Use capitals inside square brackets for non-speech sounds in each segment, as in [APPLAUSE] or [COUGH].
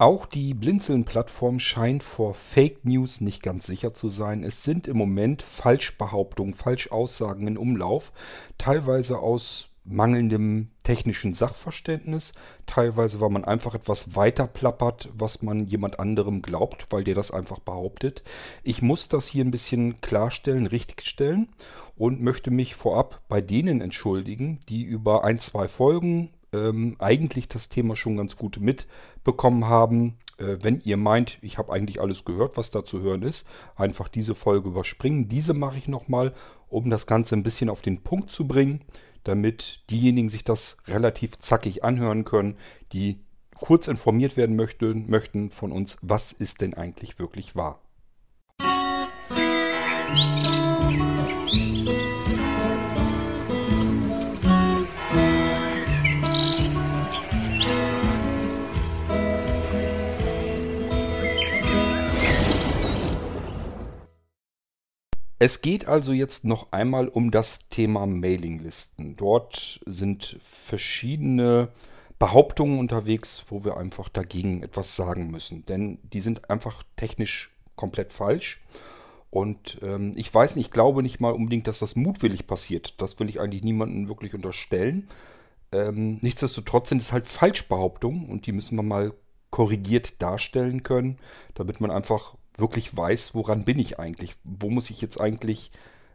Auch die Blinzeln-Plattform scheint vor Fake News nicht ganz sicher zu sein. Es sind im Moment Falschbehauptungen, Falschaussagen in Umlauf, teilweise aus mangelndem technischen Sachverständnis, teilweise weil man einfach etwas weiter plappert, was man jemand anderem glaubt, weil der das einfach behauptet. Ich muss das hier ein bisschen klarstellen, richtigstellen und möchte mich vorab bei denen entschuldigen, die über ein, zwei Folgen ähm, eigentlich das Thema schon ganz gut mitbekommen haben. Äh, wenn ihr meint, ich habe eigentlich alles gehört, was da zu hören ist, einfach diese Folge überspringen. Diese mache ich nochmal, um das Ganze ein bisschen auf den Punkt zu bringen, damit diejenigen sich das relativ zackig anhören können, die kurz informiert werden möchten, möchten von uns, was ist denn eigentlich wirklich wahr. Es geht also jetzt noch einmal um das Thema Mailinglisten. Dort sind verschiedene Behauptungen unterwegs, wo wir einfach dagegen etwas sagen müssen. Denn die sind einfach technisch komplett falsch. Und ähm, ich weiß nicht, ich glaube nicht mal unbedingt, dass das mutwillig passiert. Das will ich eigentlich niemandem wirklich unterstellen. Ähm, nichtsdestotrotz sind es halt Falschbehauptungen und die müssen wir mal korrigiert darstellen können, damit man einfach wirklich weiß, woran bin ich eigentlich? Wo muss ich jetzt eigentlich,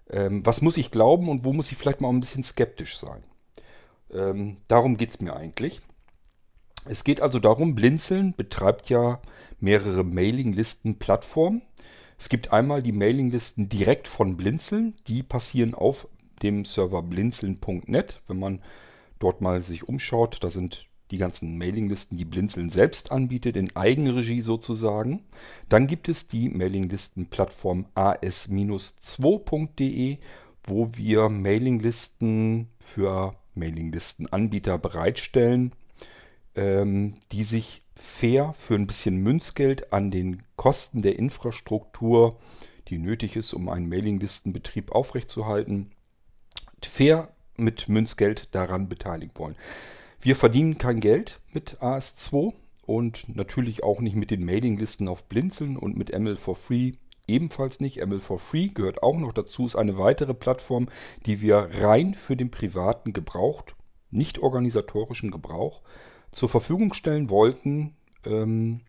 ähm, was muss ich glauben und wo muss ich vielleicht mal ein bisschen skeptisch sein? Ähm, darum geht es mir eigentlich. Es geht also darum, Blinzeln betreibt ja mehrere Mailinglisten-Plattformen. Es gibt einmal die Mailinglisten direkt von Blinzeln, die passieren auf dem Server blinzeln.net. Wenn man dort mal sich umschaut, da sind die ganzen Mailinglisten, die Blinzeln selbst anbietet, in Eigenregie sozusagen. Dann gibt es die Mailinglistenplattform as-2.de, wo wir Mailinglisten für Mailinglistenanbieter bereitstellen, ähm, die sich fair für ein bisschen Münzgeld an den Kosten der Infrastruktur, die nötig ist, um einen Mailinglistenbetrieb aufrechtzuerhalten, fair mit Münzgeld daran beteiligen wollen. Wir verdienen kein Geld mit AS2 und natürlich auch nicht mit den Mailinglisten auf Blinzeln und mit ML for Free ebenfalls nicht. ML for Free gehört auch noch dazu, ist eine weitere Plattform, die wir rein für den privaten Gebrauch, nicht organisatorischen Gebrauch, zur Verfügung stellen wollten ähm,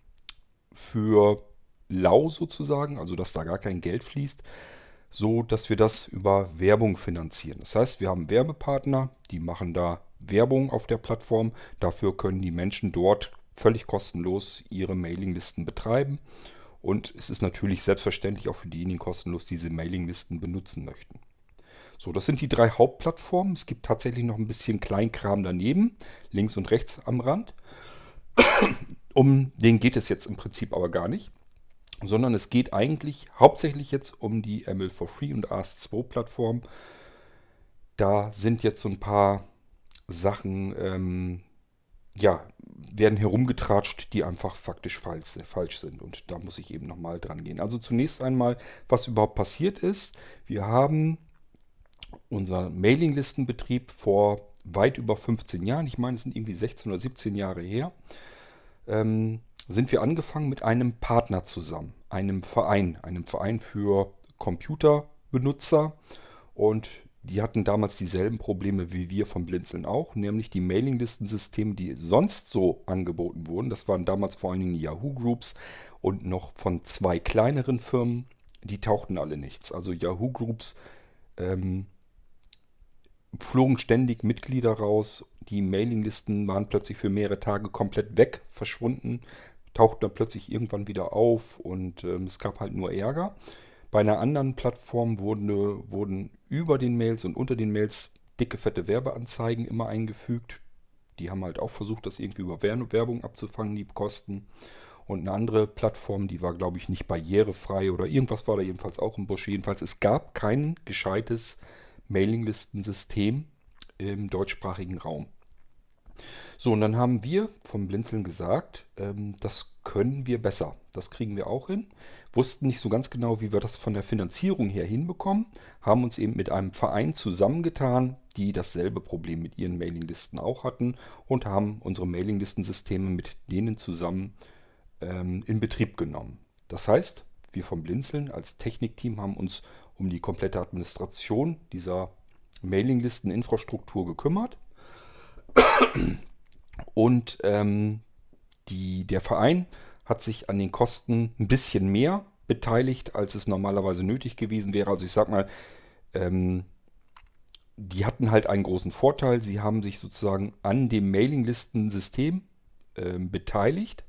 für lau sozusagen, also dass da gar kein Geld fließt, so dass wir das über Werbung finanzieren. Das heißt, wir haben Werbepartner, die machen da Werbung auf der Plattform. Dafür können die Menschen dort völlig kostenlos ihre Mailinglisten betreiben. Und es ist natürlich selbstverständlich auch für diejenigen kostenlos, die diese Mailinglisten benutzen möchten. So, das sind die drei Hauptplattformen. Es gibt tatsächlich noch ein bisschen Kleinkram daneben, links und rechts am Rand. [CLEARS THROAT] Um den geht es jetzt im Prinzip aber gar nicht, sondern es geht eigentlich hauptsächlich jetzt um die ML for Free und AS2 Plattform. Da sind jetzt so ein paar Sachen, ähm, ja, werden herumgetratscht, die einfach faktisch falsch, falsch sind. Und da muss ich eben nochmal dran gehen. Also zunächst einmal, was überhaupt passiert ist. Wir haben unser Mailinglistenbetrieb vor weit über 15 Jahren, ich meine, es sind irgendwie 16 oder 17 Jahre her, ähm, sind wir angefangen mit einem Partner zusammen, einem Verein, einem Verein für Computerbenutzer. Und die hatten damals dieselben Probleme wie wir von Blinzeln auch, nämlich die Mailinglistensysteme, die sonst so angeboten wurden. Das waren damals vor allen Dingen Yahoo Groups und noch von zwei kleineren Firmen. Die tauchten alle nichts. Also Yahoo Groups ähm, flogen ständig Mitglieder raus. Die Mailinglisten waren plötzlich für mehrere Tage komplett weg, verschwunden, tauchten dann plötzlich irgendwann wieder auf und ähm, es gab halt nur Ärger. Bei einer anderen Plattform wurden, wurden über den Mails und unter den Mails dicke, fette Werbeanzeigen immer eingefügt. Die haben halt auch versucht, das irgendwie über Werbung abzufangen, die Kosten. Und eine andere Plattform, die war, glaube ich, nicht barrierefrei oder irgendwas war da jedenfalls auch im Busch. Jedenfalls, es gab kein gescheites Mailinglistensystem im deutschsprachigen Raum. So, und dann haben wir vom Blinzeln gesagt, ähm, das können wir besser. Das kriegen wir auch hin. Wussten nicht so ganz genau, wie wir das von der Finanzierung her hinbekommen. Haben uns eben mit einem Verein zusammengetan, die dasselbe Problem mit ihren Mailinglisten auch hatten und haben unsere Mailinglistensysteme mit denen zusammen ähm, in Betrieb genommen. Das heißt, wir vom Blinzeln als Technikteam haben uns um die komplette Administration dieser Mailinglisten-Infrastruktur gekümmert. Und ähm, die, der Verein hat sich an den Kosten ein bisschen mehr beteiligt, als es normalerweise nötig gewesen wäre. Also ich sag mal, ähm, die hatten halt einen großen Vorteil. Sie haben sich sozusagen an dem Mailinglistensystem äh, beteiligt,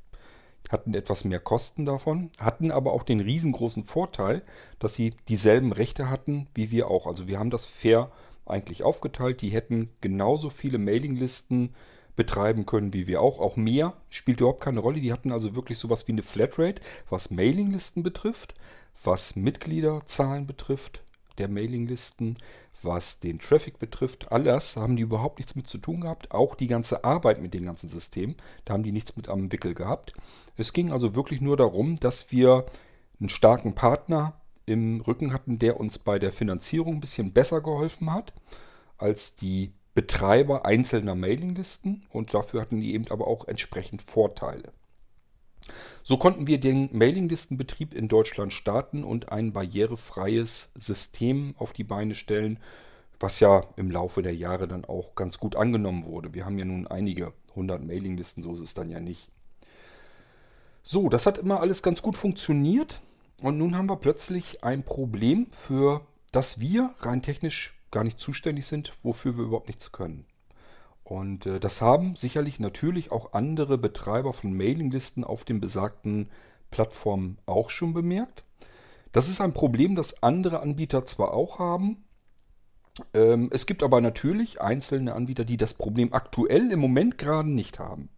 hatten etwas mehr Kosten davon, hatten aber auch den riesengroßen Vorteil, dass sie dieselben Rechte hatten wie wir auch. Also wir haben das fair eigentlich aufgeteilt. Die hätten genauso viele Mailinglisten betreiben können wie wir auch. Auch mehr spielt überhaupt keine Rolle. Die hatten also wirklich sowas wie eine Flatrate, was Mailinglisten betrifft, was Mitgliederzahlen betrifft der Mailinglisten, was den Traffic betrifft. Alles haben die überhaupt nichts mit zu tun gehabt. Auch die ganze Arbeit mit den ganzen Systemen, da haben die nichts mit am Wickel gehabt. Es ging also wirklich nur darum, dass wir einen starken Partner im Rücken hatten, der uns bei der Finanzierung ein bisschen besser geholfen hat als die Betreiber einzelner Mailinglisten und dafür hatten die eben aber auch entsprechend Vorteile. So konnten wir den Mailinglistenbetrieb in Deutschland starten und ein barrierefreies System auf die Beine stellen, was ja im Laufe der Jahre dann auch ganz gut angenommen wurde. Wir haben ja nun einige hundert Mailinglisten, so ist es dann ja nicht. So, das hat immer alles ganz gut funktioniert. Und nun haben wir plötzlich ein Problem, für das wir rein technisch gar nicht zuständig sind, wofür wir überhaupt nichts können. Und äh, das haben sicherlich natürlich auch andere Betreiber von Mailinglisten auf den besagten Plattformen auch schon bemerkt. Das ist ein Problem, das andere Anbieter zwar auch haben. Ähm, es gibt aber natürlich einzelne Anbieter, die das Problem aktuell im Moment gerade nicht haben.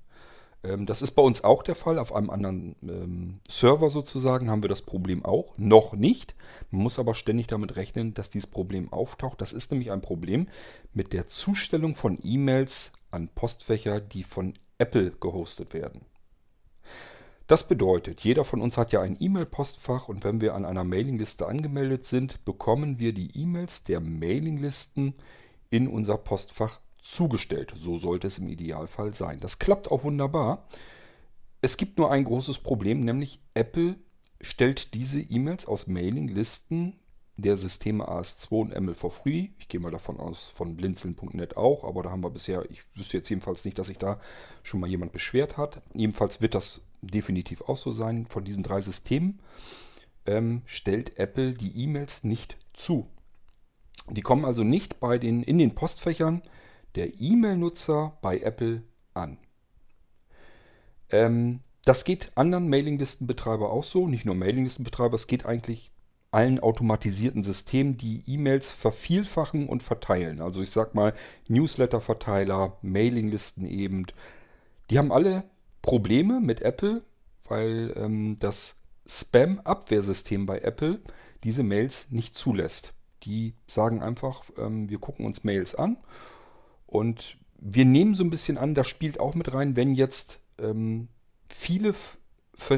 Ähm, das ist bei uns auch der Fall. Auf einem anderen ähm, Server sozusagen haben wir das Problem auch. Noch nicht. Man muss aber ständig damit rechnen, dass dieses Problem auftaucht. Das ist nämlich ein Problem mit der Zustellung von E-Mails an Postfächer, die von Apple gehostet werden. Das bedeutet, jeder von uns hat ja ein E-Mail-Postfach und wenn wir an einer Mailingliste angemeldet sind, bekommen wir die E-Mails der Mailinglisten in unser Postfach zugestellt. So sollte es im Idealfall sein. Das klappt auch wunderbar. Es gibt nur ein großes Problem, nämlich Apple stellt diese E-Mails aus Mailinglisten der Systeme AS2 und ML for Free. Ich gehe mal davon aus, von blinzeln.net auch, aber da haben wir bisher, ich wüsste jetzt jedenfalls nicht, dass sich da schon mal jemand beschwert hat. Jedenfalls wird das definitiv auch so sein. Von diesen drei Systemen ähm, stellt Apple die E-Mails nicht zu. Die kommen also nicht bei den, in den Postfächern der E-Mail-Nutzer bei Apple an. Ähm, das geht anderen Mailinglistenbetreiber auch so, nicht nur Mailinglistenbetreiber, es geht eigentlich allen automatisierten Systemen, die E-Mails vervielfachen und verteilen. Also ich sag mal Newsletter-Verteiler, Mailinglisten eben. Die haben alle Probleme mit Apple, weil ähm, das Spam-Abwehrsystem bei Apple diese Mails nicht zulässt. Die sagen einfach, ähm, wir gucken uns Mails an und wir nehmen so ein bisschen an, das spielt auch mit rein, wenn jetzt ähm, viele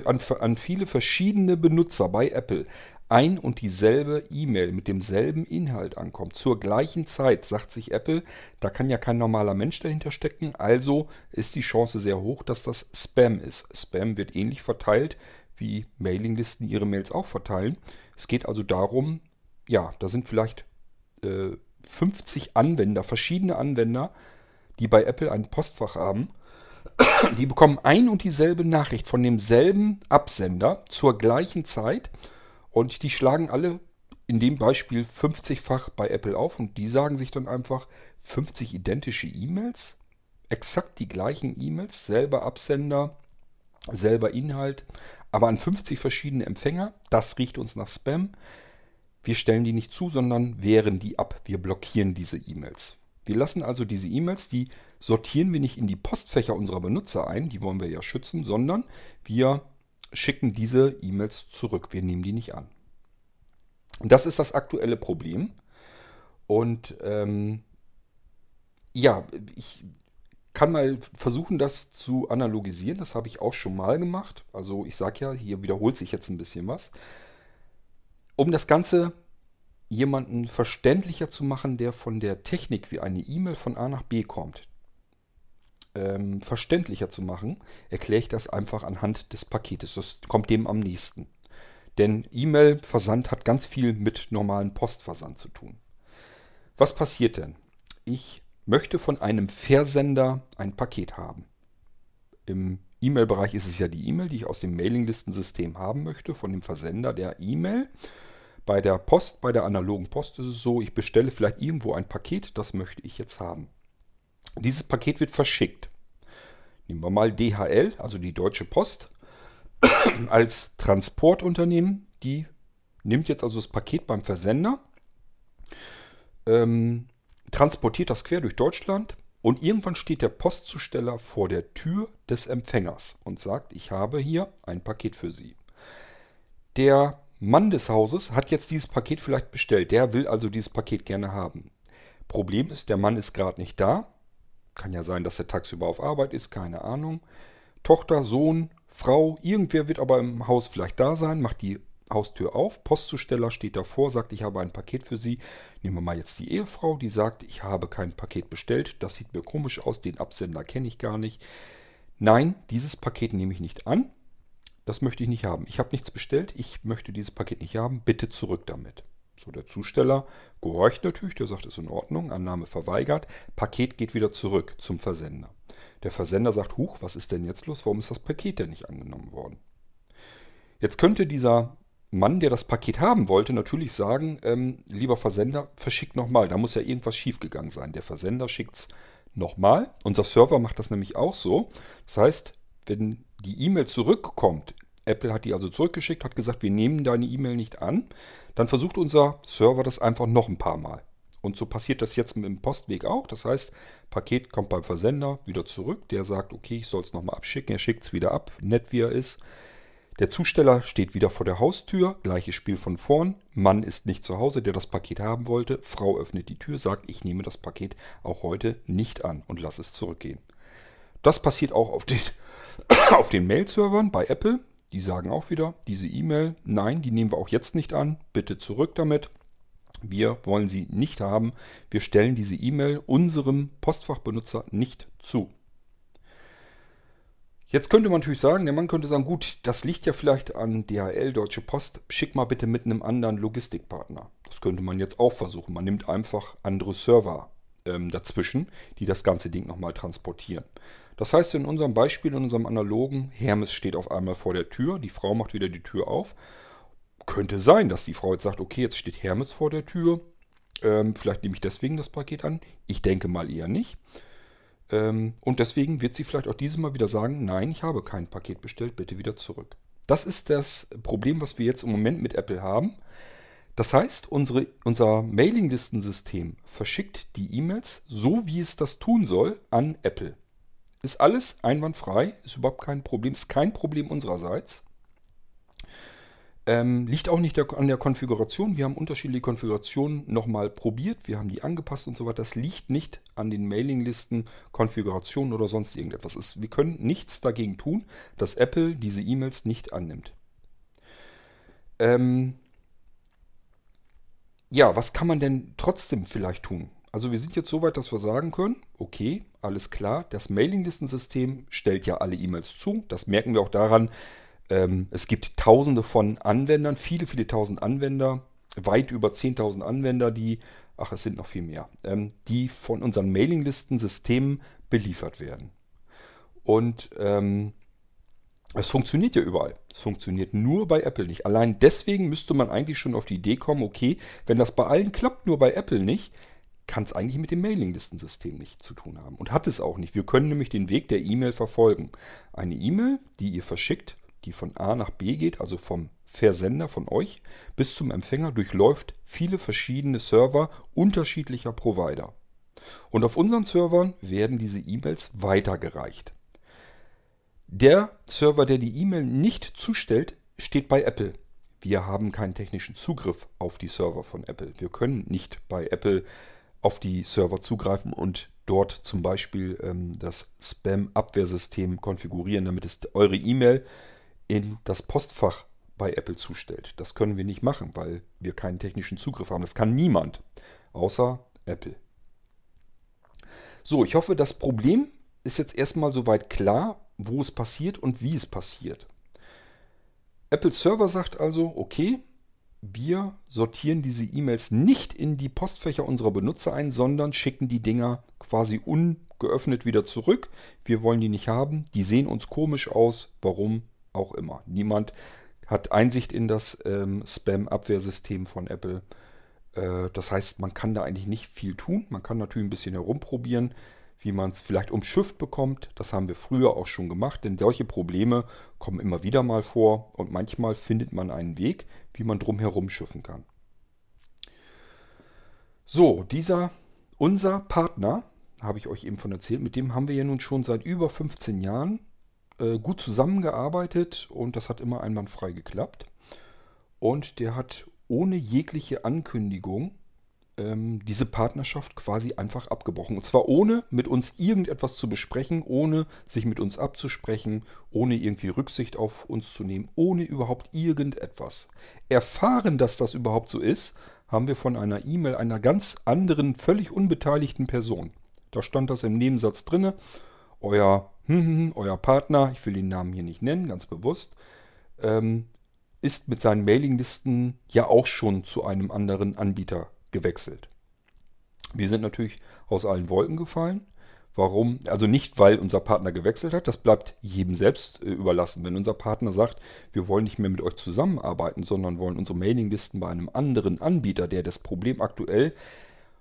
an, an viele verschiedene Benutzer bei Apple ein und dieselbe E-Mail mit demselben Inhalt ankommt, zur gleichen Zeit, sagt sich Apple, da kann ja kein normaler Mensch dahinter stecken, also ist die Chance sehr hoch, dass das Spam ist. Spam wird ähnlich verteilt, wie Mailinglisten ihre Mails auch verteilen. Es geht also darum, ja, da sind vielleicht äh, 50 Anwender, verschiedene Anwender, die bei Apple ein Postfach haben. Die bekommen ein und dieselbe Nachricht von demselben Absender zur gleichen Zeit und die schlagen alle in dem Beispiel 50-fach bei Apple auf und die sagen sich dann einfach 50 identische E-Mails, exakt die gleichen E-Mails, selber Absender, selber Inhalt, aber an 50 verschiedene Empfänger. Das riecht uns nach Spam. Wir stellen die nicht zu, sondern wehren die ab. Wir blockieren diese E-Mails. Wir lassen also diese E-Mails, die sortieren wir nicht in die Postfächer unserer Benutzer ein, die wollen wir ja schützen, sondern wir schicken diese E-Mails zurück. Wir nehmen die nicht an. Und das ist das aktuelle Problem. Und ähm, ja, ich kann mal versuchen, das zu analogisieren. Das habe ich auch schon mal gemacht. Also ich sage ja, hier wiederholt sich jetzt ein bisschen was. Um das Ganze jemanden verständlicher zu machen, der von der Technik wie eine E-Mail von A nach B kommt. ähm, verständlicher zu machen, erkläre ich das einfach anhand des Paketes. Das kommt dem am nächsten. Denn E-Mail-Versand hat ganz viel mit normalen Postversand zu tun. Was passiert denn? Ich möchte von einem Versender ein Paket haben. Im E-Mail-Bereich ist es ja die E-Mail, die ich aus dem Mailinglistensystem haben möchte, von dem Versender der E-Mail. Bei der Post, bei der analogen Post ist es so, ich bestelle vielleicht irgendwo ein Paket, das möchte ich jetzt haben. Dieses Paket wird verschickt. Nehmen wir mal DHL, also die Deutsche Post, [CLEARS THROAT] als Transportunternehmen. Die nimmt jetzt also das Paket beim Versender, ähm, transportiert das quer durch Deutschland und irgendwann steht der Postzusteller vor der Tür des Empfängers und sagt, ich habe hier ein Paket für Sie. Der Mann des Hauses hat jetzt dieses Paket vielleicht bestellt. Der will also dieses Paket gerne haben. Problem ist, der Mann ist gerade nicht da. Kann ja sein, dass er tagsüber auf Arbeit ist, keine Ahnung. Tochter, Sohn, Frau, irgendwer wird aber im Haus vielleicht da sein, macht die Haustür auf. Postzusteller steht davor, sagt, ich habe ein Paket für Sie. Nehmen wir mal jetzt die Ehefrau, die sagt, ich habe kein Paket bestellt. Das sieht mir komisch aus, den Absender kenne ich gar nicht. Nein, dieses Paket nehme ich nicht an das möchte ich nicht haben. Ich habe nichts bestellt, ich möchte dieses Paket nicht haben, bitte zurück damit. So, der Zusteller gehorcht natürlich, der sagt, ist in Ordnung, Annahme verweigert, Paket geht wieder zurück zum Versender. Der Versender sagt, huch, was ist denn jetzt los, warum ist das Paket denn nicht angenommen worden? Jetzt könnte dieser Mann, der das Paket haben wollte, natürlich sagen, ähm, lieber Versender, verschickt nochmal, da muss ja irgendwas schiefgegangen sein. Der Versender schickt es nochmal. Unser Server macht das nämlich auch so. Das heißt, wenn die E-Mail zurückkommt, Apple hat die also zurückgeschickt, hat gesagt, wir nehmen deine E-Mail nicht an, dann versucht unser Server das einfach noch ein paar Mal. Und so passiert das jetzt mit dem Postweg auch. Das heißt, Paket kommt beim Versender wieder zurück. Der sagt, okay, ich soll es nochmal abschicken. Er schickt es wieder ab, nett wie er ist. Der Zusteller steht wieder vor der Haustür. Gleiches Spiel von vorn. Mann ist nicht zu Hause, der das Paket haben wollte. Frau öffnet die Tür, sagt, ich nehme das Paket auch heute nicht an und lasse es zurückgehen. Das passiert auch auf den, [COUGHS] auf den Mail-Servern bei Apple. Die sagen auch wieder, diese E-Mail, nein, die nehmen wir auch jetzt nicht an. Bitte zurück damit. Wir wollen sie nicht haben. Wir stellen diese E-Mail unserem Postfachbenutzer nicht zu. Jetzt könnte man natürlich sagen, der Mann könnte sagen, gut, das liegt ja vielleicht an DHL, Deutsche Post, schick mal bitte mit einem anderen Logistikpartner. Das könnte man jetzt auch versuchen. Man nimmt einfach andere Server ähm, dazwischen, die das ganze Ding nochmal transportieren. Das heißt in unserem Beispiel, in unserem analogen, Hermes steht auf einmal vor der Tür, die Frau macht wieder die Tür auf. Könnte sein, dass die Frau jetzt sagt, okay, jetzt steht Hermes vor der Tür. Ähm, vielleicht nehme ich deswegen das Paket an. Ich denke mal eher nicht. Ähm, und deswegen wird sie vielleicht auch dieses Mal wieder sagen, nein, ich habe kein Paket bestellt, bitte wieder zurück. Das ist das Problem, was wir jetzt im Moment mit Apple haben. Das heißt, unsere, unser Mailinglistensystem verschickt die E-Mails so, wie es das tun soll, an Apple. Ist alles einwandfrei, ist überhaupt kein Problem, ist kein Problem unsererseits. Ähm, liegt auch nicht an der Konfiguration. Wir haben unterschiedliche Konfigurationen nochmal probiert. Wir haben die angepasst und so weiter. Das liegt nicht an den Mailinglisten, Konfigurationen oder sonst irgendetwas. Ist, wir können nichts dagegen tun, dass Apple diese E-Mails nicht annimmt. Ähm, ja, was kann man denn trotzdem vielleicht tun? Also wir sind jetzt so weit, dass wir sagen können, okay, alles klar, das Mailinglistensystem stellt ja alle E-Mails zu. Das merken wir auch daran, ähm, es gibt tausende von Anwendern, viele, viele tausend Anwender, weit über 10.000 Anwender, die, ach es sind noch viel mehr, ähm, die von unseren Mailinglistensystemen beliefert werden. Und ähm, es funktioniert ja überall. Es funktioniert nur bei Apple nicht. Allein deswegen müsste man eigentlich schon auf die Idee kommen, okay, wenn das bei allen klappt, nur bei Apple nicht, kann es eigentlich mit dem Mailinglistensystem nicht zu tun haben. Und hat es auch nicht. Wir können nämlich den Weg der E-Mail verfolgen. Eine E-Mail, die ihr verschickt, die von A nach B geht, also vom Versender von euch bis zum Empfänger, durchläuft viele verschiedene Server unterschiedlicher Provider. Und auf unseren Servern werden diese E-Mails weitergereicht. Der Server, der die E-Mail nicht zustellt, steht bei Apple. Wir haben keinen technischen Zugriff auf die Server von Apple. Wir können nicht bei Apple auf die Server zugreifen und dort zum Beispiel ähm, das Spam-Abwehrsystem konfigurieren, damit es eure E-Mail in das Postfach bei Apple zustellt. Das können wir nicht machen, weil wir keinen technischen Zugriff haben. Das kann niemand, außer Apple. So, ich hoffe, das Problem ist jetzt erstmal soweit klar, wo es passiert und wie es passiert. Apple Server sagt also, okay, wir sortieren diese E-Mails nicht in die Postfächer unserer Benutzer ein, sondern schicken die Dinger quasi ungeöffnet wieder zurück. Wir wollen die nicht haben. Die sehen uns komisch aus. Warum auch immer. Niemand hat Einsicht in das ähm, Spam-Abwehrsystem von Apple. Äh, das heißt, man kann da eigentlich nicht viel tun. Man kann natürlich ein bisschen herumprobieren wie man es vielleicht umschifft bekommt. Das haben wir früher auch schon gemacht, denn solche Probleme kommen immer wieder mal vor und manchmal findet man einen Weg, wie man drumherum schiffen kann. So, dieser, unser Partner, habe ich euch eben von erzählt, mit dem haben wir ja nun schon seit über 15 Jahren äh, gut zusammengearbeitet und das hat immer einwandfrei geklappt. Und der hat ohne jegliche Ankündigung ähm, diese Partnerschaft quasi einfach abgebrochen. Und zwar ohne mit uns irgendetwas zu besprechen, ohne sich mit uns abzusprechen, ohne irgendwie Rücksicht auf uns zu nehmen, ohne überhaupt irgendetwas. Erfahren, dass das überhaupt so ist, haben wir von einer E-Mail einer ganz anderen, völlig unbeteiligten Person. Da stand das im Nebensatz drinne. Euer, hm, hm, hm, euer Partner, ich will den Namen hier nicht nennen, ganz bewusst, ähm, ist mit seinen Mailinglisten ja auch schon zu einem anderen Anbieter gewechselt. Wir sind natürlich aus allen Wolken gefallen. Warum? Also nicht, weil unser Partner gewechselt hat, das bleibt jedem selbst äh, überlassen. Wenn unser Partner sagt, wir wollen nicht mehr mit euch zusammenarbeiten, sondern wollen unsere Mailinglisten bei einem anderen Anbieter, der das Problem aktuell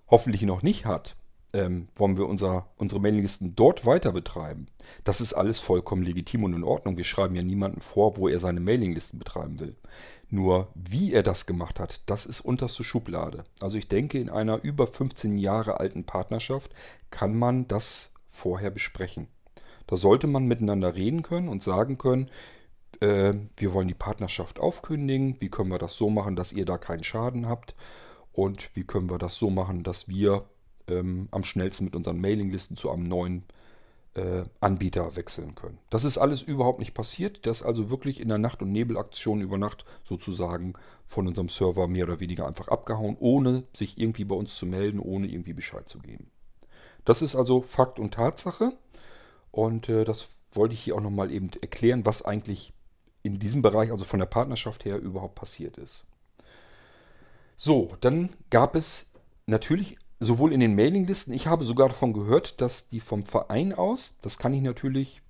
hoffentlich noch nicht hat, ähm, wollen wir unser, unsere Mailinglisten dort weiter betreiben. Das ist alles vollkommen legitim und in Ordnung. Wir schreiben ja niemanden vor, wo er seine Mailinglisten betreiben will. Nur wie er das gemacht hat, das ist unterste Schublade. Also ich denke, in einer über 15 Jahre alten Partnerschaft kann man das vorher besprechen. Da sollte man miteinander reden können und sagen können, äh, wir wollen die Partnerschaft aufkündigen, wie können wir das so machen, dass ihr da keinen Schaden habt und wie können wir das so machen, dass wir ähm, am schnellsten mit unseren Mailinglisten zu einem neuen äh, Anbieter wechseln können. Das ist alles überhaupt nicht passiert. Das ist also wirklich in der Nacht- und Nebelaktion über Nacht sozusagen von unserem Server mehr oder weniger einfach abgehauen, ohne sich irgendwie bei uns zu melden, ohne irgendwie Bescheid zu geben. Das ist also Fakt und Tatsache. Und äh, das wollte ich hier auch nochmal eben erklären, was eigentlich in diesem Bereich, also von der Partnerschaft her, überhaupt passiert ist. So, dann gab es natürlich sowohl in den Mailinglisten, ich habe sogar davon gehört, dass die vom Verein aus, das kann ich natürlich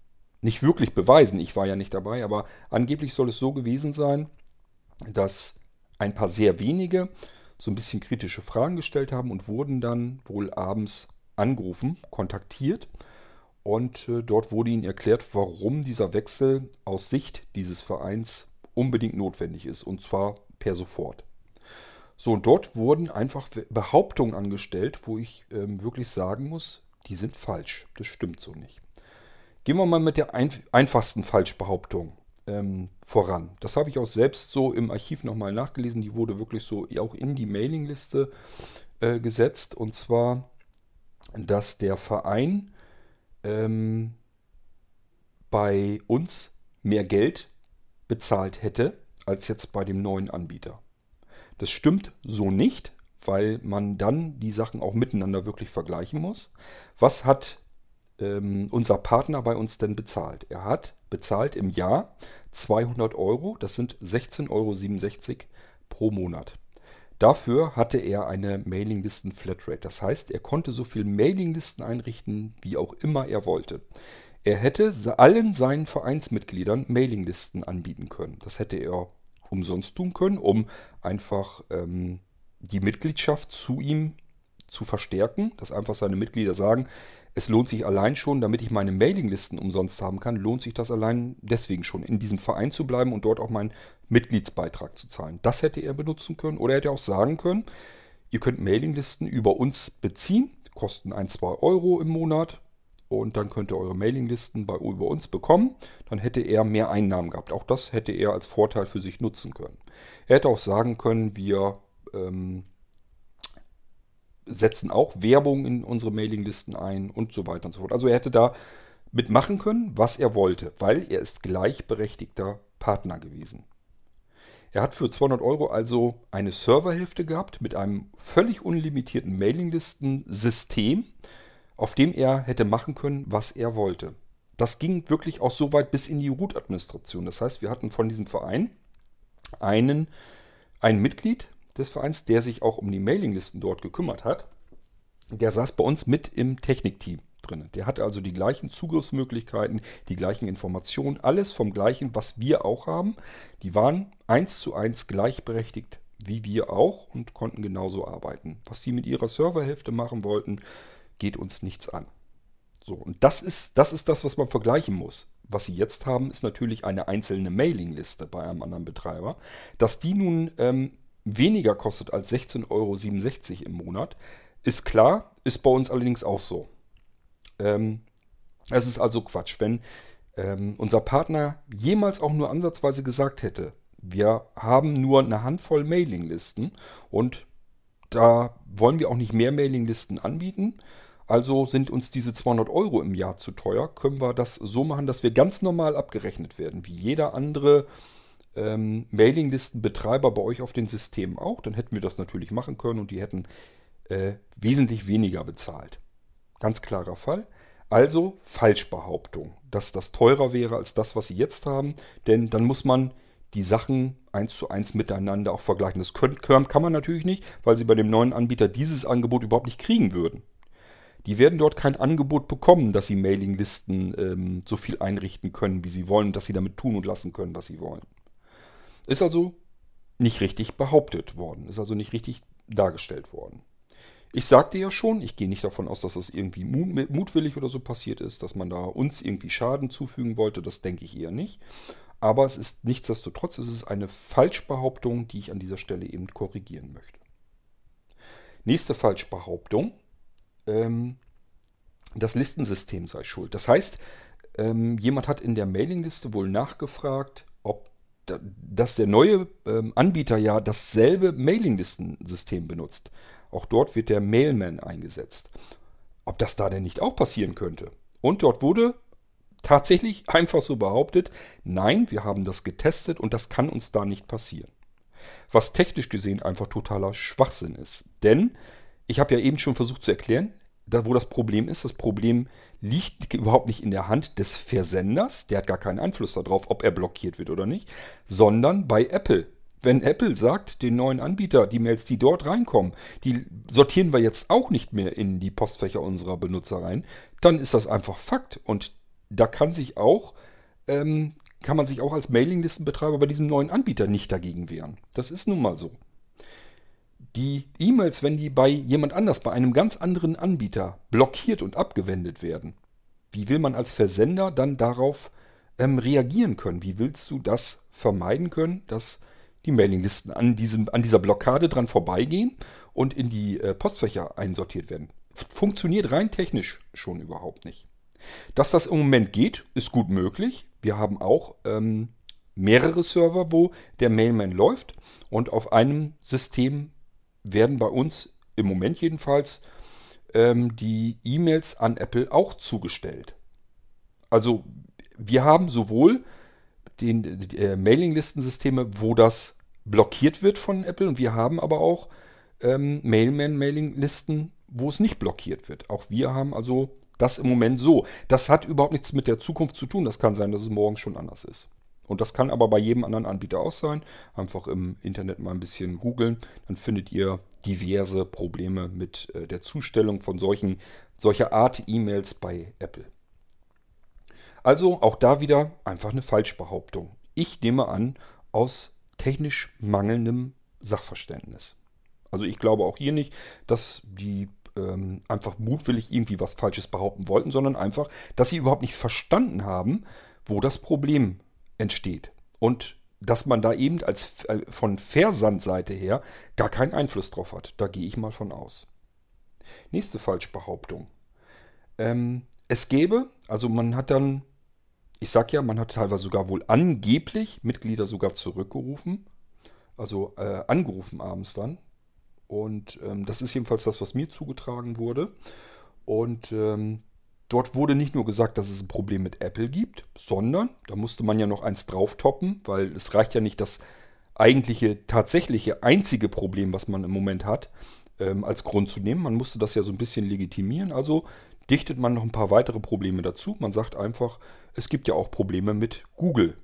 nicht wirklich beweisen, ich war ja nicht dabei, aber angeblich soll es so gewesen sein, dass ein paar sehr wenige so ein bisschen kritische Fragen gestellt haben und wurden dann wohl abends angerufen, kontaktiert. Und äh, dort wurde ihnen erklärt, warum dieser Wechsel aus Sicht dieses Vereins unbedingt notwendig ist. Und zwar per sofort. So, und dort wurden einfach Behauptungen angestellt, wo ich ähm, wirklich sagen muss, die sind falsch. Das stimmt so nicht. Gehen wir mal mit der ein einfachsten Falschbehauptung ähm, voran. Das habe ich auch selbst so im Archiv nochmal nachgelesen. Die wurde wirklich so auch in die Mailingliste äh, gesetzt. Und zwar, dass der Verein ähm, bei uns mehr Geld bezahlt hätte als jetzt bei dem neuen Anbieter. Das stimmt so nicht, weil man dann die Sachen auch miteinander wirklich vergleichen muss. Was hat ähm, unser Partner bei uns denn bezahlt? Er hat bezahlt im Jahr 200 Euro, das sind 16,67 Euro pro Monat. Dafür hatte er eine Mailinglisten-Flatrate. Das heißt, er konnte so viel Mailinglisten einrichten, wie auch immer er wollte. Er hätte allen seinen Vereinsmitgliedern Mailinglisten anbieten können. Das hätte er umsonst tun können, um einfach ähm, die Mitgliedschaft zu ihm zu verstärken, dass einfach seine Mitglieder sagen, es lohnt sich allein schon, damit ich meine Mailinglisten umsonst haben kann, lohnt sich das allein deswegen schon, in diesem Verein zu bleiben und dort auch meinen Mitgliedsbeitrag zu zahlen. Das hätte er benutzen können oder er hätte auch sagen können, ihr könnt Mailinglisten über uns beziehen, kosten 1, 2 Euro im Monat, und dann könnt ihr eure Mailinglisten bei über uns bekommen. Dann hätte er mehr Einnahmen gehabt. Auch das hätte er als Vorteil für sich nutzen können. Er hätte auch sagen können, wir ähm, setzen auch Werbung in unsere Mailinglisten ein und so weiter und so fort. Also er hätte da mitmachen können, was er wollte, weil er ist gleichberechtigter Partner gewesen. Er hat für 200 Euro also eine Serverhälfte gehabt mit einem völlig unlimitierten Mailinglisten-System auf dem er hätte machen können, was er wollte. Das ging wirklich auch so weit bis in die Root-Administration. Das heißt, wir hatten von diesem Verein einen, ein Mitglied des Vereins, der sich auch um die Mailinglisten dort gekümmert hat. Der saß bei uns mit im Technikteam drin. Der hatte also die gleichen Zugriffsmöglichkeiten, die gleichen Informationen, alles vom gleichen, was wir auch haben. Die waren eins zu eins gleichberechtigt wie wir auch und konnten genauso arbeiten. Was die mit ihrer Serverhälfte machen wollten, geht uns nichts an. So, und das ist, das ist das, was man vergleichen muss. Was sie jetzt haben, ist natürlich eine einzelne Mailingliste bei einem anderen Betreiber. Dass die nun ähm, weniger kostet als 16,67 Euro im Monat, ist klar, ist bei uns allerdings auch so. Ähm, es ist also Quatsch, wenn ähm, unser Partner jemals auch nur ansatzweise gesagt hätte, wir haben nur eine Handvoll Mailinglisten und da wollen wir auch nicht mehr Mailinglisten anbieten. Also sind uns diese 200 Euro im Jahr zu teuer. Können wir das so machen, dass wir ganz normal abgerechnet werden, wie jeder andere ähm, Mailinglistenbetreiber bei euch auf den Systemen auch. Dann hätten wir das natürlich machen können und die hätten äh, wesentlich weniger bezahlt. Ganz klarer Fall. Also Falschbehauptung, dass das teurer wäre als das, was sie jetzt haben. Denn dann muss man die Sachen eins zu eins miteinander auch vergleichen. Das können, kann man natürlich nicht, weil sie bei dem neuen Anbieter dieses Angebot überhaupt nicht kriegen würden. Die werden dort kein Angebot bekommen, dass sie Mailinglisten ähm, so viel einrichten können, wie sie wollen, dass sie damit tun und lassen können, was sie wollen. Ist also nicht richtig behauptet worden, ist also nicht richtig dargestellt worden. Ich sagte ja schon, ich gehe nicht davon aus, dass das irgendwie mutwillig oder so passiert ist, dass man da uns irgendwie Schaden zufügen wollte, das denke ich eher nicht. Aber es ist nichtsdestotrotz, es ist eine Falschbehauptung, die ich an dieser Stelle eben korrigieren möchte. Nächste Falschbehauptung. Ähm, das Listensystem sei schuld. Das heißt, ähm, jemand hat in der Mailingliste wohl nachgefragt, ob da, dass der neue ähm, Anbieter ja dasselbe Mailinglistensystem benutzt. Auch dort wird der Mailman eingesetzt. Ob das da denn nicht auch passieren könnte. Und dort wurde tatsächlich [LAUGHS] einfach so behauptet, nein, wir haben das getestet und das kann uns da nicht passieren. Was technisch gesehen einfach totaler Schwachsinn ist. Denn ich habe ja eben schon versucht zu erklären, da wo das Problem ist, das Problem liegt überhaupt nicht in der Hand des Versenders, der hat gar keinen Einfluss darauf, ob er blockiert wird oder nicht, sondern bei Apple. Wenn Apple sagt, den neuen Anbieter, die Mails, die dort reinkommen, die sortieren wir jetzt auch nicht mehr in die Postfächer unserer Benutzer rein, dann ist das einfach Fakt. Und da kann sich auch, ähm, kann man sich auch als Mailinglistenbetreiber bei diesem neuen Anbieter nicht dagegen wehren. Das ist nun mal so. Die E-Mails, wenn die bei jemand anders, bei einem ganz anderen Anbieter blockiert und abgewendet werden, wie will man als Versender dann darauf ähm, reagieren können? Wie willst du das vermeiden können, dass die Mailinglisten an, diesem, an dieser Blockade dran vorbeigehen und in die äh, Postfächer einsortiert werden? Funktioniert rein technisch schon überhaupt nicht. Dass das im Moment geht, ist gut möglich. Wir haben auch ähm, mehrere Server, wo der Mailman läuft. Und auf einem System werden bei uns im Moment jedenfalls ähm, die E-Mails an Apple auch zugestellt. Also wir haben sowohl den äh, Mailinglistensysteme, wo das blockiert wird von Apple, und wir haben aber auch ähm, Mailman-Mailinglisten, wo es nicht blockiert wird. Auch wir haben also das im Moment so. Das hat überhaupt nichts mit der Zukunft zu tun. Das kann sein, dass es morgen schon anders ist. Und das kann aber bei jedem anderen Anbieter auch sein. Einfach im Internet mal ein bisschen googeln. Dann findet ihr diverse Probleme mit äh, der Zustellung von solchen, solcher Art E-Mails bei Apple. Also auch da wieder einfach eine Falschbehauptung. Ich nehme an, aus technisch mangelndem Sachverständnis. Also ich glaube auch hier nicht, dass die ähm, einfach mutwillig irgendwie was Falsches behaupten wollten, sondern einfach, dass sie überhaupt nicht verstanden haben, wo das Problem entsteht. Und dass man da eben als äh, von Versandseite her gar keinen Einfluss drauf hat. Da gehe ich mal von aus. Nächste Falschbehauptung. Ähm, es gäbe, also man hat dann, ich sag ja, man hat teilweise sogar wohl angeblich Mitglieder sogar zurückgerufen, also äh, angerufen abends dann, und ähm, das ist jedenfalls das, was mir zugetragen wurde. Und ähm, dort wurde nicht nur gesagt, dass es ein Problem mit Apple gibt, sondern da musste man ja noch eins drauf toppen, weil es reicht ja nicht das eigentliche, tatsächliche, einzige Problem, was man im Moment hat, ähm, als Grund zu nehmen. Man musste das ja so ein bisschen legitimieren. Also dichtet man noch ein paar weitere Probleme dazu. Man sagt einfach, es gibt ja auch Probleme mit Google.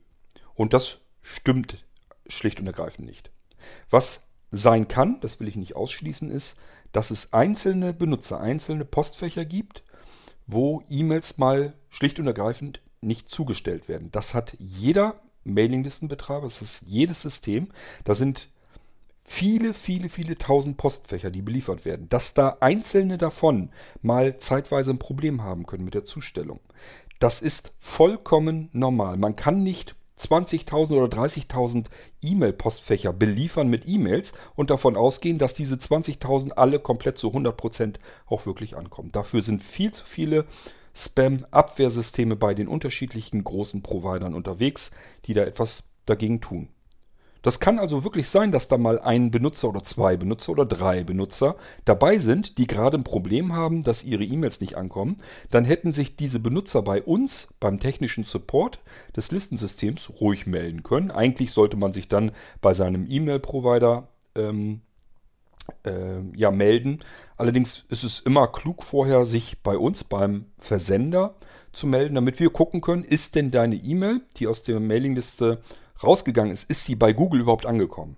Und das stimmt schlicht und ergreifend nicht. Was sein kann, das will ich nicht ausschließen, ist, dass es einzelne Benutzer, einzelne Postfächer gibt, wo E-Mails mal schlicht und ergreifend nicht zugestellt werden. Das hat jeder Mailinglistenbetreiber, das ist jedes System. Da sind viele, viele, viele tausend Postfächer, die beliefert werden. Dass da einzelne davon mal zeitweise ein Problem haben können mit der Zustellung. Das ist vollkommen normal. Man kann nicht 20.000 oder 30.000 E-Mail-Postfächer beliefern mit E-Mails und davon ausgehen, dass diese 20.000 alle komplett zu 100% auch wirklich ankommen. Dafür sind viel zu viele Spam-Abwehrsysteme bei den unterschiedlichen großen Providern unterwegs, die da etwas dagegen tun. Das kann also wirklich sein, dass da mal ein Benutzer oder zwei Benutzer oder drei Benutzer dabei sind, die gerade ein Problem haben, dass ihre E-Mails nicht ankommen. Dann hätten sich diese Benutzer bei uns, beim technischen Support des Listensystems, ruhig melden können. Eigentlich sollte man sich dann bei seinem E-Mail-Provider ähm, äh, ja, melden. Allerdings ist es immer klug vorher, sich bei uns beim Versender zu melden, damit wir gucken können, ist denn deine E-Mail, die aus der Mailingliste rausgegangen ist, ist sie bei Google überhaupt angekommen.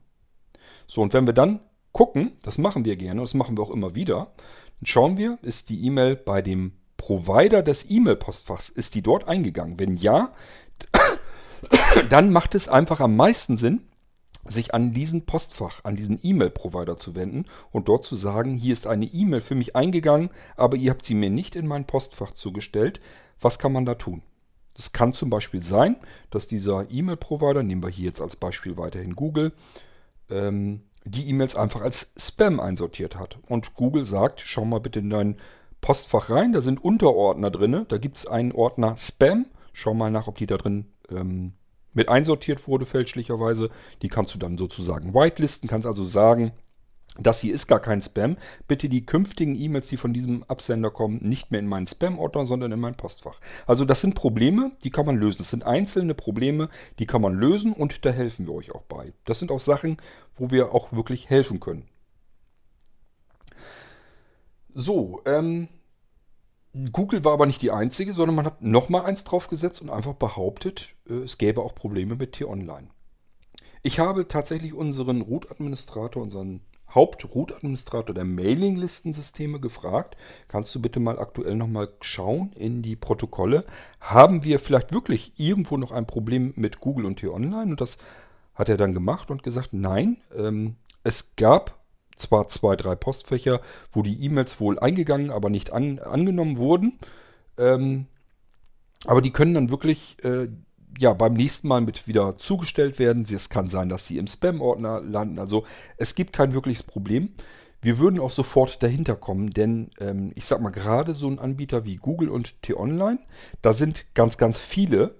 So, und wenn wir dann gucken, das machen wir gerne, das machen wir auch immer wieder, dann schauen wir, ist die E-Mail bei dem Provider des E-Mail-Postfachs, ist die dort eingegangen? Wenn ja, [COUGHS] dann macht es einfach am meisten Sinn, sich an diesen Postfach, an diesen E-Mail-Provider zu wenden und dort zu sagen, hier ist eine E-Mail für mich eingegangen, aber ihr habt sie mir nicht in mein Postfach zugestellt. Was kann man da tun? Das kann zum Beispiel sein, dass dieser E-Mail-Provider, nehmen wir hier jetzt als Beispiel weiterhin Google, ähm, die E-Mails einfach als Spam einsortiert hat. Und Google sagt, schau mal bitte in dein Postfach rein, da sind Unterordner drin, da gibt es einen Ordner Spam. Schau mal nach, ob die da drin ähm, mit einsortiert wurde fälschlicherweise. Die kannst du dann sozusagen whitelisten, kannst also sagen, das hier ist gar kein Spam. Bitte die künftigen E-Mails, die von diesem Absender kommen, nicht mehr in meinen Spam-Ordner, sondern in mein Postfach. Also das sind Probleme, die kann man lösen. Das sind einzelne Probleme, die kann man lösen und da helfen wir euch auch bei. Das sind auch Sachen, wo wir auch wirklich helfen können. So, ähm, Google war aber nicht die einzige, sondern man hat nochmal eins draufgesetzt und einfach behauptet, äh, es gäbe auch Probleme mit T-Online. Ich habe tatsächlich unseren Root-Administrator, unseren Haupt-Root-Administrator der Mailinglistensysteme gefragt, kannst du bitte mal aktuell nochmal schauen in die Protokolle. Haben wir vielleicht wirklich irgendwo noch ein Problem mit Google und T-Online? Und das hat er dann gemacht und gesagt, nein, ähm, es gab zwar zwei, drei Postfächer, wo die E-Mails wohl eingegangen, aber nicht an, angenommen wurden. Ähm, aber die können dann wirklich äh, ja, beim nächsten Mal mit wieder zugestellt werden. Es kann sein, dass sie im Spam-Ordner landen. Also es gibt kein wirkliches Problem. Wir würden auch sofort dahinter kommen, denn ähm, ich sag mal gerade so ein Anbieter wie Google und T-Online, da sind ganz, ganz viele,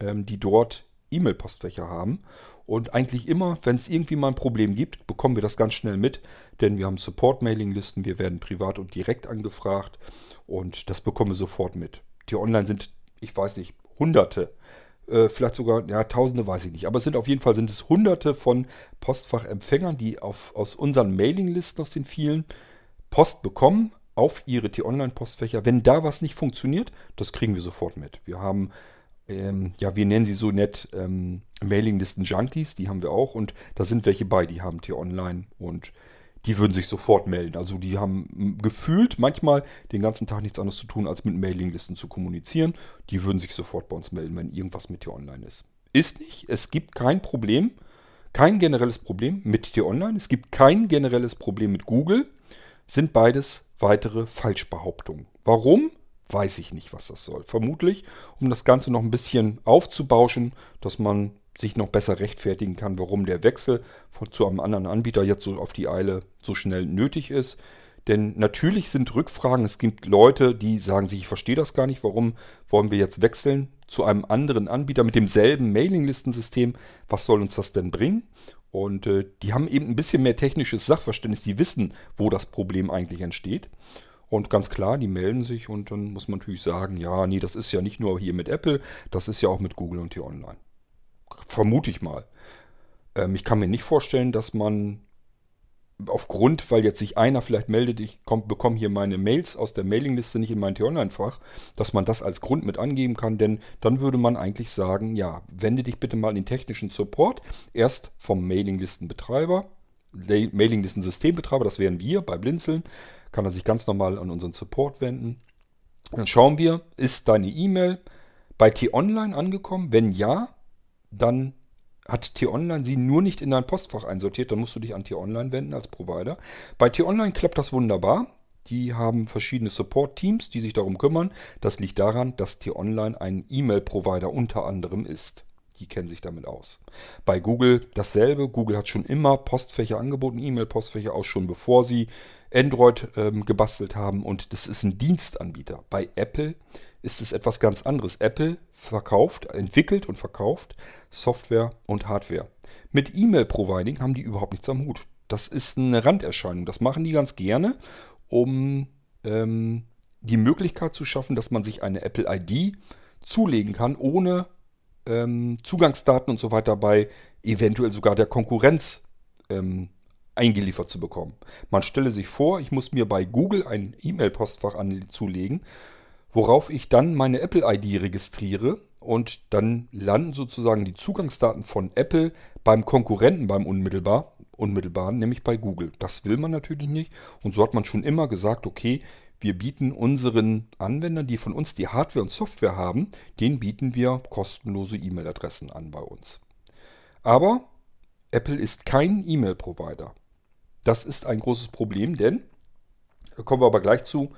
ähm, die dort E-Mail-Postfächer haben. Und eigentlich immer, wenn es irgendwie mal ein Problem gibt, bekommen wir das ganz schnell mit, denn wir haben Support-Mailing-Listen, wir werden privat und direkt angefragt und das bekommen wir sofort mit. T-Online sind, ich weiß nicht, hunderte äh, vielleicht sogar, ja, Tausende weiß ich nicht. Aber es sind auf jeden Fall sind es Hunderte von Postfachempfängern, die auf, aus unseren Mailinglisten, aus den vielen, Post bekommen auf ihre T-Online-Postfächer. Wenn da was nicht funktioniert, das kriegen wir sofort mit. Wir haben, ähm, ja, wir nennen sie so nett ähm, Mailinglisten-Junkies, die haben wir auch. Und da sind welche bei, die haben T-Online und die würden sich sofort melden. Also die haben gefühlt manchmal den ganzen Tag nichts anderes zu tun, als mit Mailinglisten zu kommunizieren. Die würden sich sofort bei uns melden, wenn irgendwas mit dir online ist. Ist nicht. Es gibt kein Problem, kein generelles Problem mit dir online. Es gibt kein generelles Problem mit Google. Sind beides weitere Falschbehauptungen. Warum? Weiß ich nicht, was das soll. Vermutlich, um das Ganze noch ein bisschen aufzubauschen, dass man sich noch besser rechtfertigen kann, warum der Wechsel von, zu einem anderen Anbieter jetzt so auf die Eile so schnell nötig ist. Denn natürlich sind Rückfragen, es gibt Leute, die sagen sich, ich verstehe das gar nicht, warum wollen wir jetzt wechseln zu einem anderen Anbieter mit demselben Mailinglistensystem, was soll uns das denn bringen? Und äh, die haben eben ein bisschen mehr technisches Sachverständnis, die wissen, wo das Problem eigentlich entsteht. Und ganz klar, die melden sich und dann muss man natürlich sagen, ja, nee, das ist ja nicht nur hier mit Apple, das ist ja auch mit Google und T-Online. Vermute ich mal. Ähm, ich kann mir nicht vorstellen, dass man aufgrund, weil jetzt sich einer vielleicht meldet, ich bekomme hier meine Mails aus der Mailingliste nicht in mein T-Online-Fach, dass man das als Grund mit angeben kann, denn dann würde man eigentlich sagen, ja, wende dich bitte mal in den technischen Support, erst vom Mailinglistenbetreiber, Mailinglisten-Systembetreiber, das wären wir bei Blinzeln, kann er sich ganz normal an unseren Support wenden. Dann schauen wir, ist deine E-Mail bei T-Online angekommen? Wenn ja, dann hat T-Online sie nur nicht in dein Postfach einsortiert, dann musst du dich an T-Online wenden als Provider. Bei T-Online klappt das wunderbar. Die haben verschiedene Support-Teams, die sich darum kümmern. Das liegt daran, dass T-Online ein E-Mail-Provider unter anderem ist. Die kennen sich damit aus. Bei Google dasselbe. Google hat schon immer Postfächer angeboten, E-Mail-Postfächer auch schon bevor sie Android ähm, gebastelt haben. Und das ist ein Dienstanbieter. Bei Apple ist es etwas ganz anderes. Apple verkauft, entwickelt und verkauft Software und Hardware. Mit E-Mail-Providing haben die überhaupt nichts am Hut. Das ist eine Randerscheinung. Das machen die ganz gerne, um ähm, die Möglichkeit zu schaffen, dass man sich eine Apple-ID zulegen kann, ohne ähm, Zugangsdaten und so weiter bei eventuell sogar der Konkurrenz ähm, eingeliefert zu bekommen. Man stelle sich vor, ich muss mir bei Google ein E-Mail-Postfach zulegen worauf ich dann meine Apple-ID registriere und dann landen sozusagen die Zugangsdaten von Apple beim Konkurrenten beim unmittelbar, unmittelbaren, nämlich bei Google. Das will man natürlich nicht und so hat man schon immer gesagt, okay, wir bieten unseren Anwendern, die von uns die Hardware und Software haben, denen bieten wir kostenlose E-Mail-Adressen an bei uns. Aber Apple ist kein E-Mail-Provider. Das ist ein großes Problem, denn, da kommen wir aber gleich zu,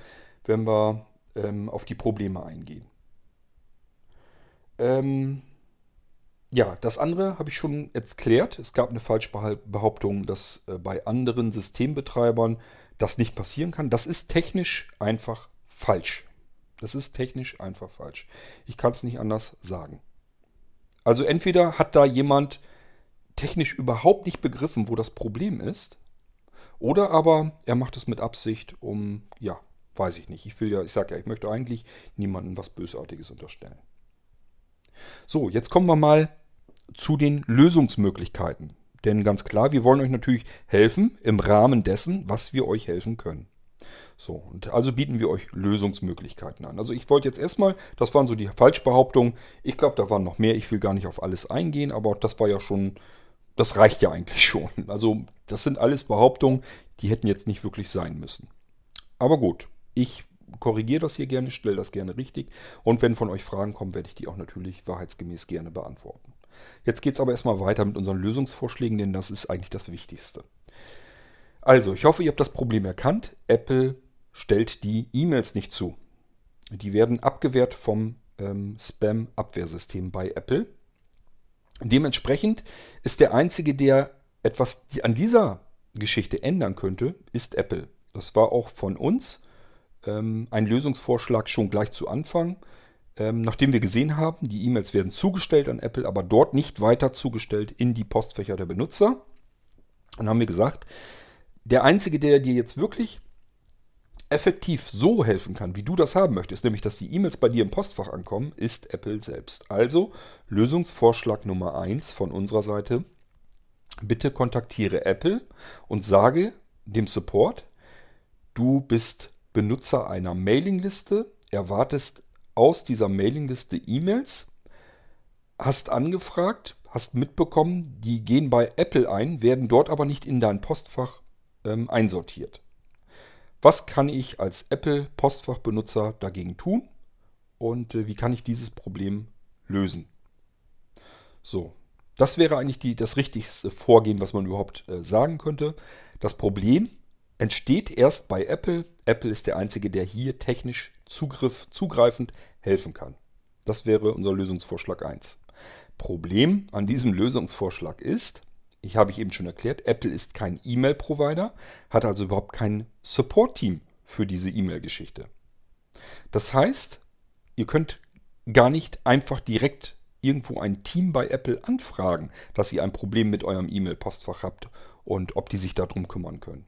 wenn wir ähm, auf die Probleme eingehen. Ähm, ja, das andere habe ich schon erklärt. Es gab eine Falschbehauptung, dass äh, bei anderen Systembetreibern das nicht passieren kann. Das ist technisch einfach falsch. Das ist technisch einfach falsch. Ich kann es nicht anders sagen. Also entweder hat da jemand technisch überhaupt nicht begriffen, wo das Problem ist, oder aber er macht es mit Absicht, um ja Weiß ich nicht. Ich will ja, ich sage ja, ich möchte eigentlich niemandem was Bösartiges unterstellen. So, jetzt kommen wir mal zu den Lösungsmöglichkeiten. Denn ganz klar, wir wollen euch natürlich helfen im Rahmen dessen, was wir euch helfen können. So, und also bieten wir euch Lösungsmöglichkeiten an. Also ich wollte jetzt erstmal, das waren so die Falschbehauptungen. Ich glaube, da waren noch mehr. Ich will gar nicht auf alles eingehen, aber das war ja schon, das reicht ja eigentlich [LAUGHS] schon. Also das sind alles Behauptungen, die hätten jetzt nicht wirklich sein müssen. Aber gut, ich korrigiere das hier gerne, stelle das gerne richtig. Und wenn von euch Fragen kommen, werde ich die auch natürlich wahrheitsgemäß gerne beantworten. Jetzt geht es aber erstmal weiter mit unseren Lösungsvorschlägen, denn das ist eigentlich das Wichtigste. Also, ich hoffe, ihr habt das Problem erkannt. Apple stellt die E-Mails nicht zu. Die werden abgewehrt vom ähm, Spam-Abwehrsystem bei Apple. Dementsprechend ist der Einzige, der etwas an dieser Geschichte ändern könnte, ist Apple. Das war auch von uns ähm, ein Lösungsvorschlag schon gleich zu Anfang. Ähm, nachdem wir gesehen haben, die E-Mails werden zugestellt an Apple, aber dort nicht weiter zugestellt in die Postfächer der Benutzer. Dann haben wir gesagt, der Einzige, der dir jetzt wirklich effektiv so helfen kann, wie du das haben möchtest, nämlich dass die E-Mails bei dir im Postfach ankommen, ist Apple selbst. Also Lösungsvorschlag Nummer 1 von unserer Seite. Bitte kontaktiere Apple und sage dem Support, du bist Benutzer einer Mailingliste, erwartest aus dieser Mailingliste E-Mails, hast angefragt, hast mitbekommen, die gehen bei Apple ein, werden dort aber nicht in dein Postfach ähm, einsortiert. Was kann ich als Apple Postfachbenutzer dagegen tun und äh, wie kann ich dieses Problem lösen? So, das wäre eigentlich die, das richtigste Vorgehen, was man überhaupt äh, sagen könnte. Das Problem entsteht erst bei Apple. Apple ist der Einzige, der hier technisch Zugriff, zugreifend helfen kann. Das wäre unser Lösungsvorschlag 1. Problem an diesem Lösungsvorschlag ist, ich habe ich eben schon erklärt, Apple ist kein E-Mail-Provider, hat also überhaupt kein Support-Team für diese E-Mail-Geschichte. Das heißt, ihr könnt gar nicht einfach direkt irgendwo ein Team bei Apple anfragen, dass ihr ein Problem mit eurem E-Mail-Postfach habt und ob die sich darum kümmern können.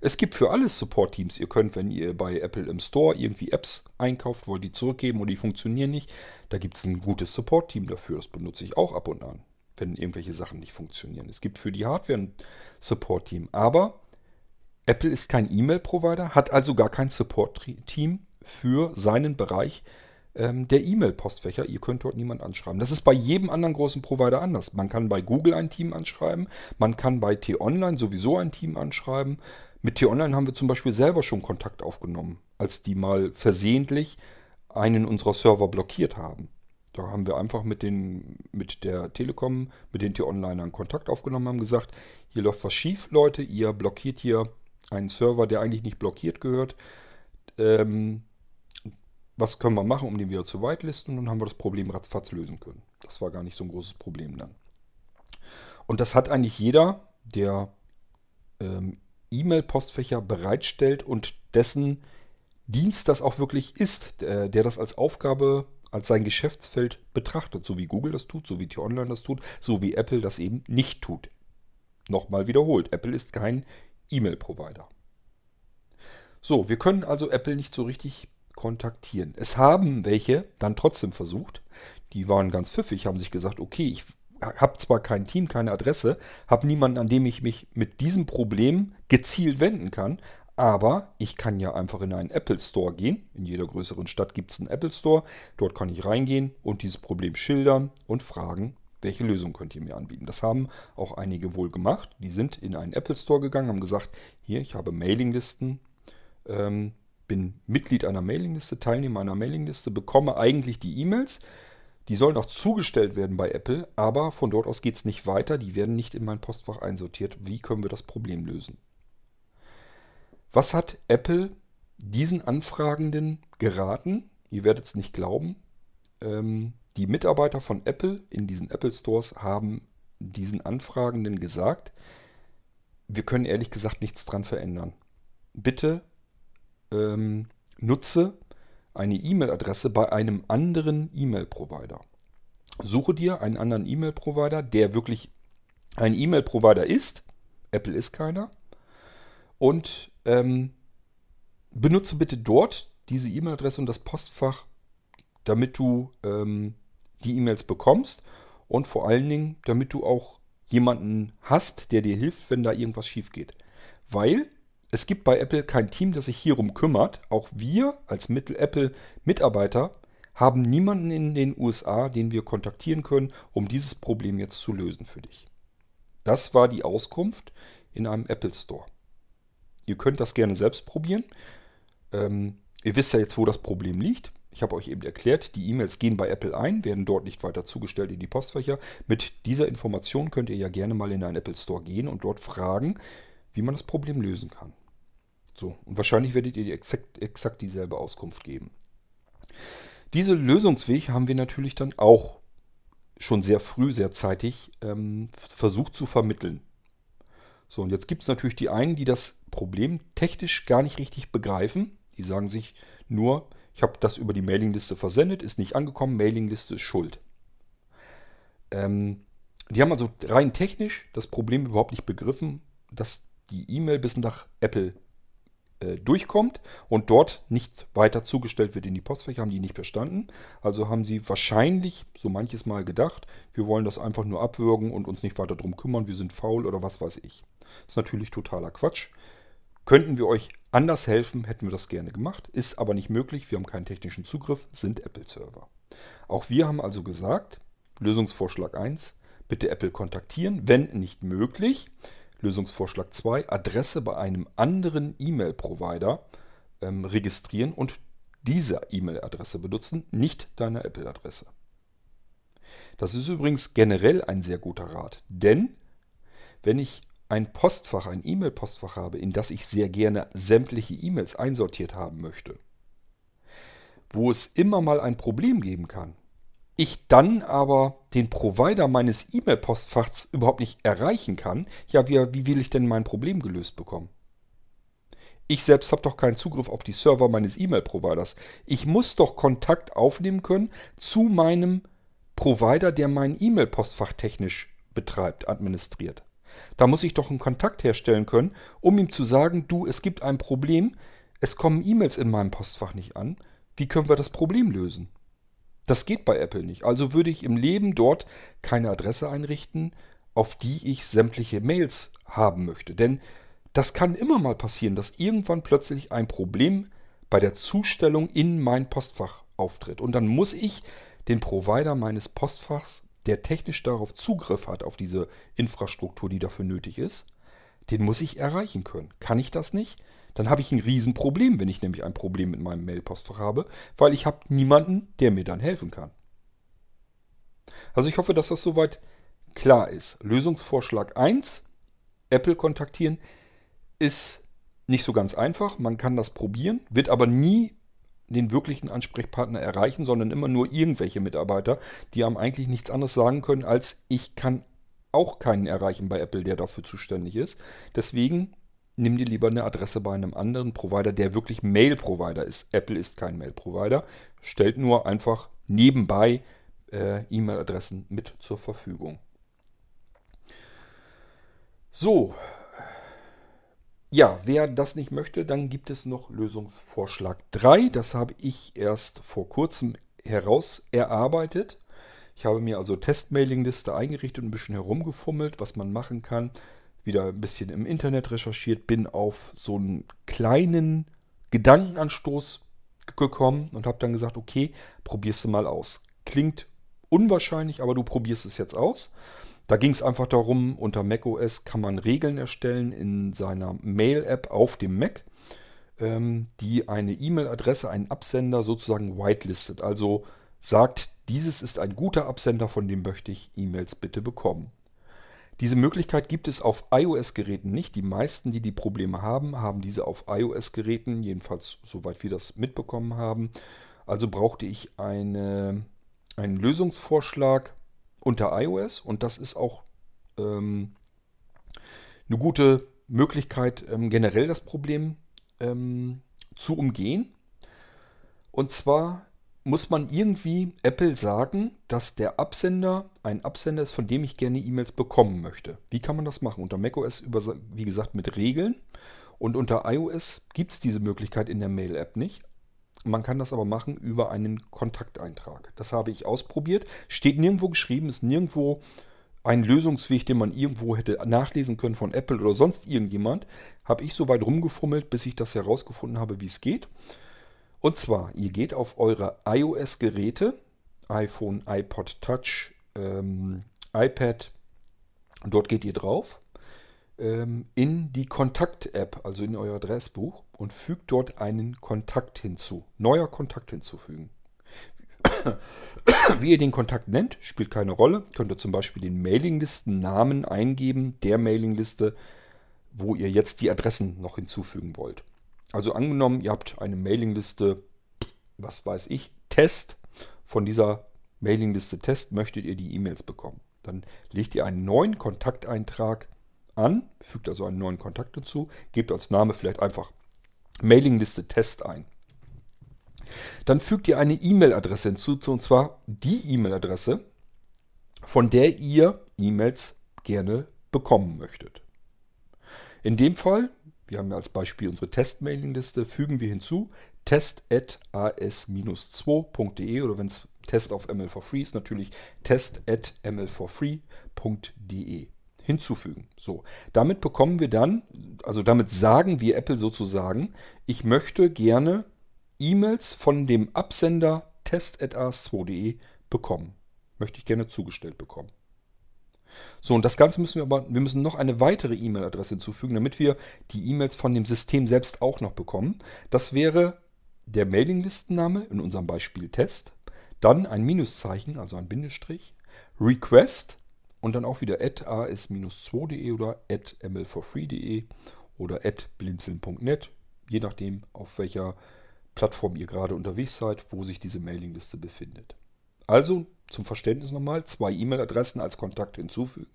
Es gibt für alles Support-Teams. Ihr könnt, wenn ihr bei Apple im Store irgendwie Apps einkauft, wollt die zurückgeben und die funktionieren nicht, da gibt es ein gutes Support-Team dafür. Das benutze ich auch ab und an, wenn irgendwelche Sachen nicht funktionieren. Es gibt für die Hardware ein Support-Team. Aber Apple ist kein E-Mail-Provider, hat also gar kein Support-Team für seinen Bereich ähm, der E-Mail-Postfächer. Ihr könnt dort niemand anschreiben. Das ist bei jedem anderen großen Provider anders. Man kann bei Google ein Team anschreiben, man kann bei T-Online sowieso ein Team anschreiben. Mit T-Online haben wir zum Beispiel selber schon Kontakt aufgenommen, als die mal versehentlich einen unserer Server blockiert haben. Da haben wir einfach mit, den, mit der Telekom, mit den T-Onlinern Kontakt aufgenommen, haben gesagt, hier läuft was schief, Leute, ihr blockiert hier einen Server, der eigentlich nicht blockiert gehört. Ähm, was können wir machen, um den wieder zu whitelisten? Und dann haben wir das Problem ratzfatz lösen können. Das war gar nicht so ein großes Problem dann. Und das hat eigentlich jeder, der ähm, E-Mail-Postfächer bereitstellt und dessen Dienst das auch wirklich ist, der, der das als Aufgabe, als sein Geschäftsfeld betrachtet, so wie Google das tut, so wie T-Online das tut, so wie Apple das eben nicht tut. Nochmal wiederholt, Apple ist kein E-Mail-Provider. So, wir können also Apple nicht so richtig kontaktieren. Es haben welche dann trotzdem versucht. Die waren ganz pfiffig, haben sich gesagt, okay, ich habe zwar kein Team, keine Adresse, habe niemanden, an dem ich mich mit diesem Problem gezielt wenden kann, aber ich kann ja einfach in einen Apple Store gehen. In jeder größeren Stadt gibt es einen Apple Store. Dort kann ich reingehen und dieses Problem schildern und fragen, welche Lösung könnt ihr mir anbieten. Das haben auch einige wohl gemacht. Die sind in einen Apple Store gegangen, haben gesagt, hier, ich habe Mailinglisten. Ähm, bin Mitglied einer Mailingliste, Teilnehmer einer Mailingliste, bekomme eigentlich die E-Mails. Die sollen auch zugestellt werden bei Apple, aber von dort aus geht es nicht weiter. Die werden nicht in mein Postfach einsortiert. Wie können wir das Problem lösen? Was hat Apple diesen Anfragenden geraten? Ihr werdet es nicht glauben. Ähm, die Mitarbeiter von Apple in diesen Apple Stores haben diesen Anfragenden gesagt, wir können ehrlich gesagt nichts dran verändern. Bitte ähm, nutze eine E-Mail-Adresse bei einem anderen E-Mail-Provider. Suche dir einen anderen E-Mail-Provider, der wirklich ein E-Mail-Provider ist. Apple ist keiner. Und ähm, benutze bitte dort diese E-Mail-Adresse und das Postfach, damit du ähm, die E-Mails bekommst und vor allen Dingen, damit du auch jemanden hast, der dir hilft, wenn da irgendwas schief geht. Weil es gibt bei Apple kein Team, das sich hierum kümmert. Auch wir als Apple-Mitarbeiter haben niemanden in den USA, den wir kontaktieren können, um dieses Problem jetzt zu lösen für dich. Das war die Auskunft in einem Apple Store. Ihr könnt das gerne selbst probieren. Ähm, ihr wisst ja jetzt, wo das Problem liegt. Ich habe euch eben erklärt, die E-Mails gehen bei Apple ein, werden dort nicht weiter zugestellt in die Postfächer. Mit dieser Information könnt ihr ja gerne mal in einen Apple Store gehen und dort fragen, wie man das Problem lösen kann. So, und wahrscheinlich werdet ihr exakt, exakt dieselbe Auskunft geben. Diese Lösungsweg haben wir natürlich dann auch schon sehr früh, sehr zeitig ähm, versucht zu vermitteln. So, und jetzt gibt es natürlich die einen, die das Problem technisch gar nicht richtig begreifen. Die sagen sich nur, ich habe das über die Mailingliste versendet, ist nicht angekommen, Mailingliste ist schuld. Ähm, die haben also rein technisch das Problem überhaupt nicht begriffen, dass die E-Mail bis nach Apple äh, durchkommt und dort nicht weiter zugestellt wird in die Postfächer, haben die nicht verstanden. Also haben sie wahrscheinlich so manches Mal gedacht, wir wollen das einfach nur abwürgen und uns nicht weiter drum kümmern, wir sind faul oder was weiß ich. Das ist natürlich totaler Quatsch. Könnten wir euch anders helfen, hätten wir das gerne gemacht. Ist aber nicht möglich, wir haben keinen technischen Zugriff, sind Apple-Server. Auch wir haben also gesagt, Lösungsvorschlag 1, bitte Apple kontaktieren, wenn nicht möglich. Lösungsvorschlag 2, Adresse bei einem anderen E-Mail-Provider ähm, registrieren und diese E-Mail-Adresse benutzen, nicht deine Apple-Adresse. Das ist übrigens generell ein sehr guter Rat, denn wenn ich ein Postfach, ein E-Mail-Postfach habe, in das ich sehr gerne sämtliche E-Mails einsortiert haben möchte, wo es immer mal ein Problem geben kann, ich dann aber den Provider meines E-Mail-Postfachs überhaupt nicht erreichen kann, ja, wie, wie will ich denn mein Problem gelöst bekommen? Ich selbst habe doch keinen Zugriff auf die Server meines E-Mail-Providers. Ich muss doch Kontakt aufnehmen können zu meinem Provider, der mein E-Mail-Postfach technisch betreibt, administriert. Da muss ich doch einen Kontakt herstellen können, um ihm zu sagen, du, es gibt ein Problem, es kommen E-Mails in meinem Postfach nicht an. Wie können wir das Problem lösen? Das geht bei Apple nicht. Also würde ich im Leben dort keine Adresse einrichten, auf die ich sämtliche Mails haben möchte. Denn Das kann immer mal passieren, dass irgendwann plötzlich ein Problem bei der Zustellung in mein Postfach auftritt. Und dann muss ich den Provider meines Postfachs, der technisch darauf Zugriff hat, auf diese Infrastruktur, die dafür nötig ist, den muss ich erreichen können. Kann ich das nicht? Dann habe ich ein Riesenproblem, wenn ich nämlich ein Problem mit meinem Mailpostfach habe, weil ich habe niemanden, der mir dann helfen kann. Also ich hoffe, dass das soweit klar ist. Lösungsvorschlag 1, Apple kontaktieren, ist nicht so ganz einfach. Man kann das probieren, wird aber nie den wirklichen Ansprechpartner erreichen, sondern immer nur irgendwelche Mitarbeiter, die einem eigentlich nichts anderes sagen können, als ich kann auch keinen erreichen bei Apple, der dafür zuständig ist. Deswegen nimm dir lieber eine Adresse bei einem anderen Provider, der wirklich Mail-Provider ist. Apple ist kein Mail-Provider, stellt nur einfach nebenbei äh, E-Mail-Adressen mit zur Verfügung. So, ja, wer das nicht möchte, dann gibt es noch Lösungsvorschlag 3. Das habe ich erst vor kurzem heraus erarbeitet. Ich habe mir also Testmailingliste eingerichtet und ein bisschen herumgefummelt, was man machen kann. Wieder ein bisschen im Internet recherchiert, bin auf so einen kleinen Gedankenanstoß gekommen und habe dann gesagt, okay, probierst du mal aus. Klingt unwahrscheinlich, aber du probierst es jetzt aus. Da ging es einfach darum, unter macOS kann man Regeln erstellen in seiner Mail-App auf dem Mac, ähm, die eine E-Mail-Adresse, einen Absender sozusagen whitelistet. Also sagt, dieses ist ein guter Absender, von dem möchte ich E-Mails bitte bekommen. Diese Möglichkeit gibt es auf iOS-Geräten nicht. Die meisten, die die Probleme haben, haben diese auf iOS-Geräten, jedenfalls soweit wir das mitbekommen haben. Also brauchte ich eine, einen Lösungsvorschlag, unter iOS und das ist auch ähm, eine gute Möglichkeit, ähm, generell das Problem ähm, zu umgehen. Und zwar muss man irgendwie Apple sagen, dass der Absender ein Absender ist, von dem ich gerne E-Mails bekommen möchte. Wie kann man das machen? Unter macOS, über, wie gesagt, mit Regeln. Und unter iOS gibt es diese Möglichkeit in der Mail-App nicht. Man kann das aber machen über einen Kontakteintrag. Das habe ich ausprobiert. Steht nirgendwo geschrieben, ist nirgendwo ein Lösungsweg, den man irgendwo hätte nachlesen können von Apple oder sonst irgendjemand. Habe ich so weit rumgefummelt, bis ich das herausgefunden habe, wie es geht. Und zwar, ihr geht auf eure iOS-Geräte, iPhone, iPod Touch, ähm, iPad, dort geht ihr drauf, ähm, in die Kontakt-App, also in euer Adressbuch und fügt dort einen Kontakt hinzu. Neuer Kontakt hinzufügen. Wie ihr den Kontakt nennt, spielt keine Rolle. Könnt ihr zum Beispiel den Mailinglistennamen eingeben, der Mailingliste, wo ihr jetzt die Adressen noch hinzufügen wollt. Also angenommen, ihr habt eine Mailingliste, was weiß ich, Test. Von dieser Mailingliste Test möchtet ihr die E-Mails bekommen. Dann legt ihr einen neuen Kontakteintrag an, fügt also einen neuen Kontakt dazu, gebt als Name vielleicht einfach Mailingliste Test ein. Dann fügt ihr eine E-Mail-Adresse hinzu, und zwar die E-Mail-Adresse, von der ihr E-Mails gerne bekommen möchtet. In dem Fall, wir haben ja als Beispiel unsere Test-Mailing-Liste, fügen wir hinzu test.as-2.de oder wenn es Test auf ML for Free ist, natürlich test.ml4free.de hinzufügen. So, damit bekommen wir dann, also damit sagen wir Apple sozusagen, ich möchte gerne E-Mails von dem Absender test.as2.de bekommen. Möchte ich gerne zugestellt bekommen. So, und das Ganze müssen wir aber, wir müssen noch eine weitere E-Mail-Adresse hinzufügen, damit wir die E-Mails von dem System selbst auch noch bekommen. Das wäre der Mailinglistenname, in unserem Beispiel Test, dann ein Minuszeichen, also ein Bindestrich, Request, und dann auch wieder at as-2.de oder at ml4free.de oder at blinzeln.net, je nachdem, auf welcher Plattform ihr gerade unterwegs seid, wo sich diese Mailingliste befindet. Also zum Verständnis nochmal, zwei E-Mail-Adressen als Kontakt hinzufügen.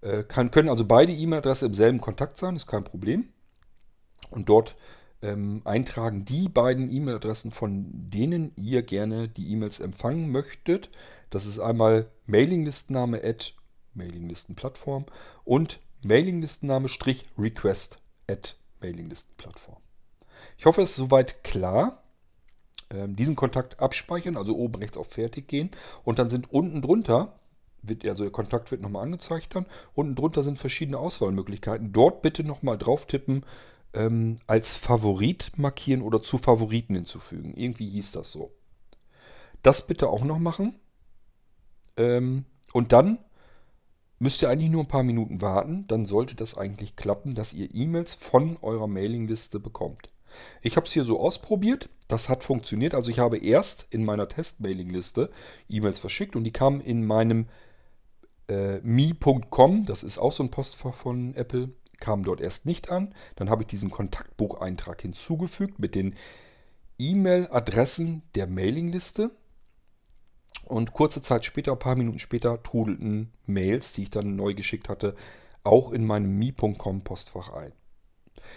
Äh, kann, können also beide E-Mail-Adressen im selben Kontakt sein, ist kein Problem. Und dort ähm, eintragen die beiden E-Mail-Adressen, von denen ihr gerne die E-Mails empfangen möchtet. Das ist einmal Mailinglistenname at Mailinglistenplattform und Mailinglistenname Strich Request at Mailinglistenplattform. Ich hoffe, es ist soweit klar. Ähm, diesen Kontakt abspeichern, also oben rechts auf Fertig gehen und dann sind unten drunter wird, also der Kontakt wird nochmal angezeigt dann. Unten drunter sind verschiedene Auswahlmöglichkeiten. Dort bitte nochmal drauf tippen, ähm, als Favorit markieren oder zu Favoriten hinzufügen. Irgendwie hieß das so. Das bitte auch noch machen. Ähm, und dann müsst ihr eigentlich nur ein paar Minuten warten. Dann sollte das eigentlich klappen, dass ihr E-Mails von eurer Mailingliste bekommt. Ich habe es hier so ausprobiert. Das hat funktioniert. Also ich habe erst in meiner Test-Mailing-Liste E-Mails verschickt und die kamen in meinem äh, mi.com, das ist auch so ein Postfach von Apple, kam dort erst nicht an. Dann habe ich diesen Kontaktbucheintrag hinzugefügt mit den E-Mail-Adressen der Mailingliste. Und kurze Zeit später, ein paar Minuten später, trudelten Mails, die ich dann neu geschickt hatte, auch in meinem mi.com Postfach ein.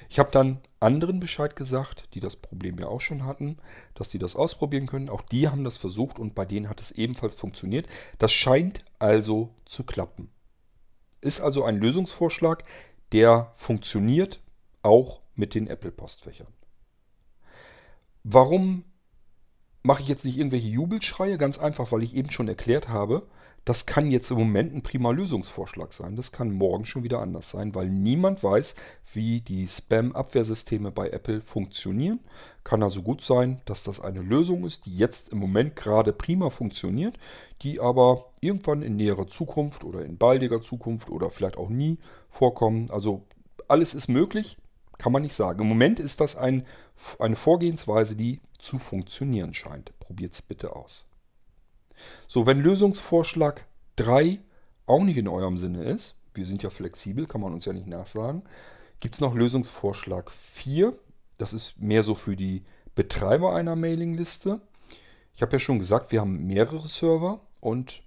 Ich habe dann anderen Bescheid gesagt, die das Problem ja auch schon hatten, dass die das ausprobieren können. Auch die haben das versucht und bei denen hat es ebenfalls funktioniert. Das scheint also zu klappen. Ist also ein Lösungsvorschlag, der funktioniert auch mit den Apple-Postfächern. Warum mache ich jetzt nicht irgendwelche Jubelschreie? Ganz einfach, weil ich eben schon erklärt habe, das kann jetzt im Moment ein prima Lösungsvorschlag sein. Das kann morgen schon wieder anders sein, weil niemand weiß, wie die Spam-Abwehrsysteme bei Apple funktionieren. Kann also gut sein, dass das eine Lösung ist, die jetzt im Moment gerade prima funktioniert, die aber irgendwann in näherer Zukunft oder in baldiger Zukunft oder vielleicht auch nie vorkommen. Also alles ist möglich, kann man nicht sagen. Im Moment ist das ein, eine Vorgehensweise, die zu funktionieren scheint. Probiert es bitte aus. So, wenn Lösungsvorschlag 3 auch nicht in eurem Sinne ist, wir sind ja flexibel, kann man uns ja nicht nachsagen, gibt es noch Lösungsvorschlag 4. Das ist mehr so für die Betreiber einer Mailingliste. Ich habe ja schon gesagt, wir haben mehrere Server und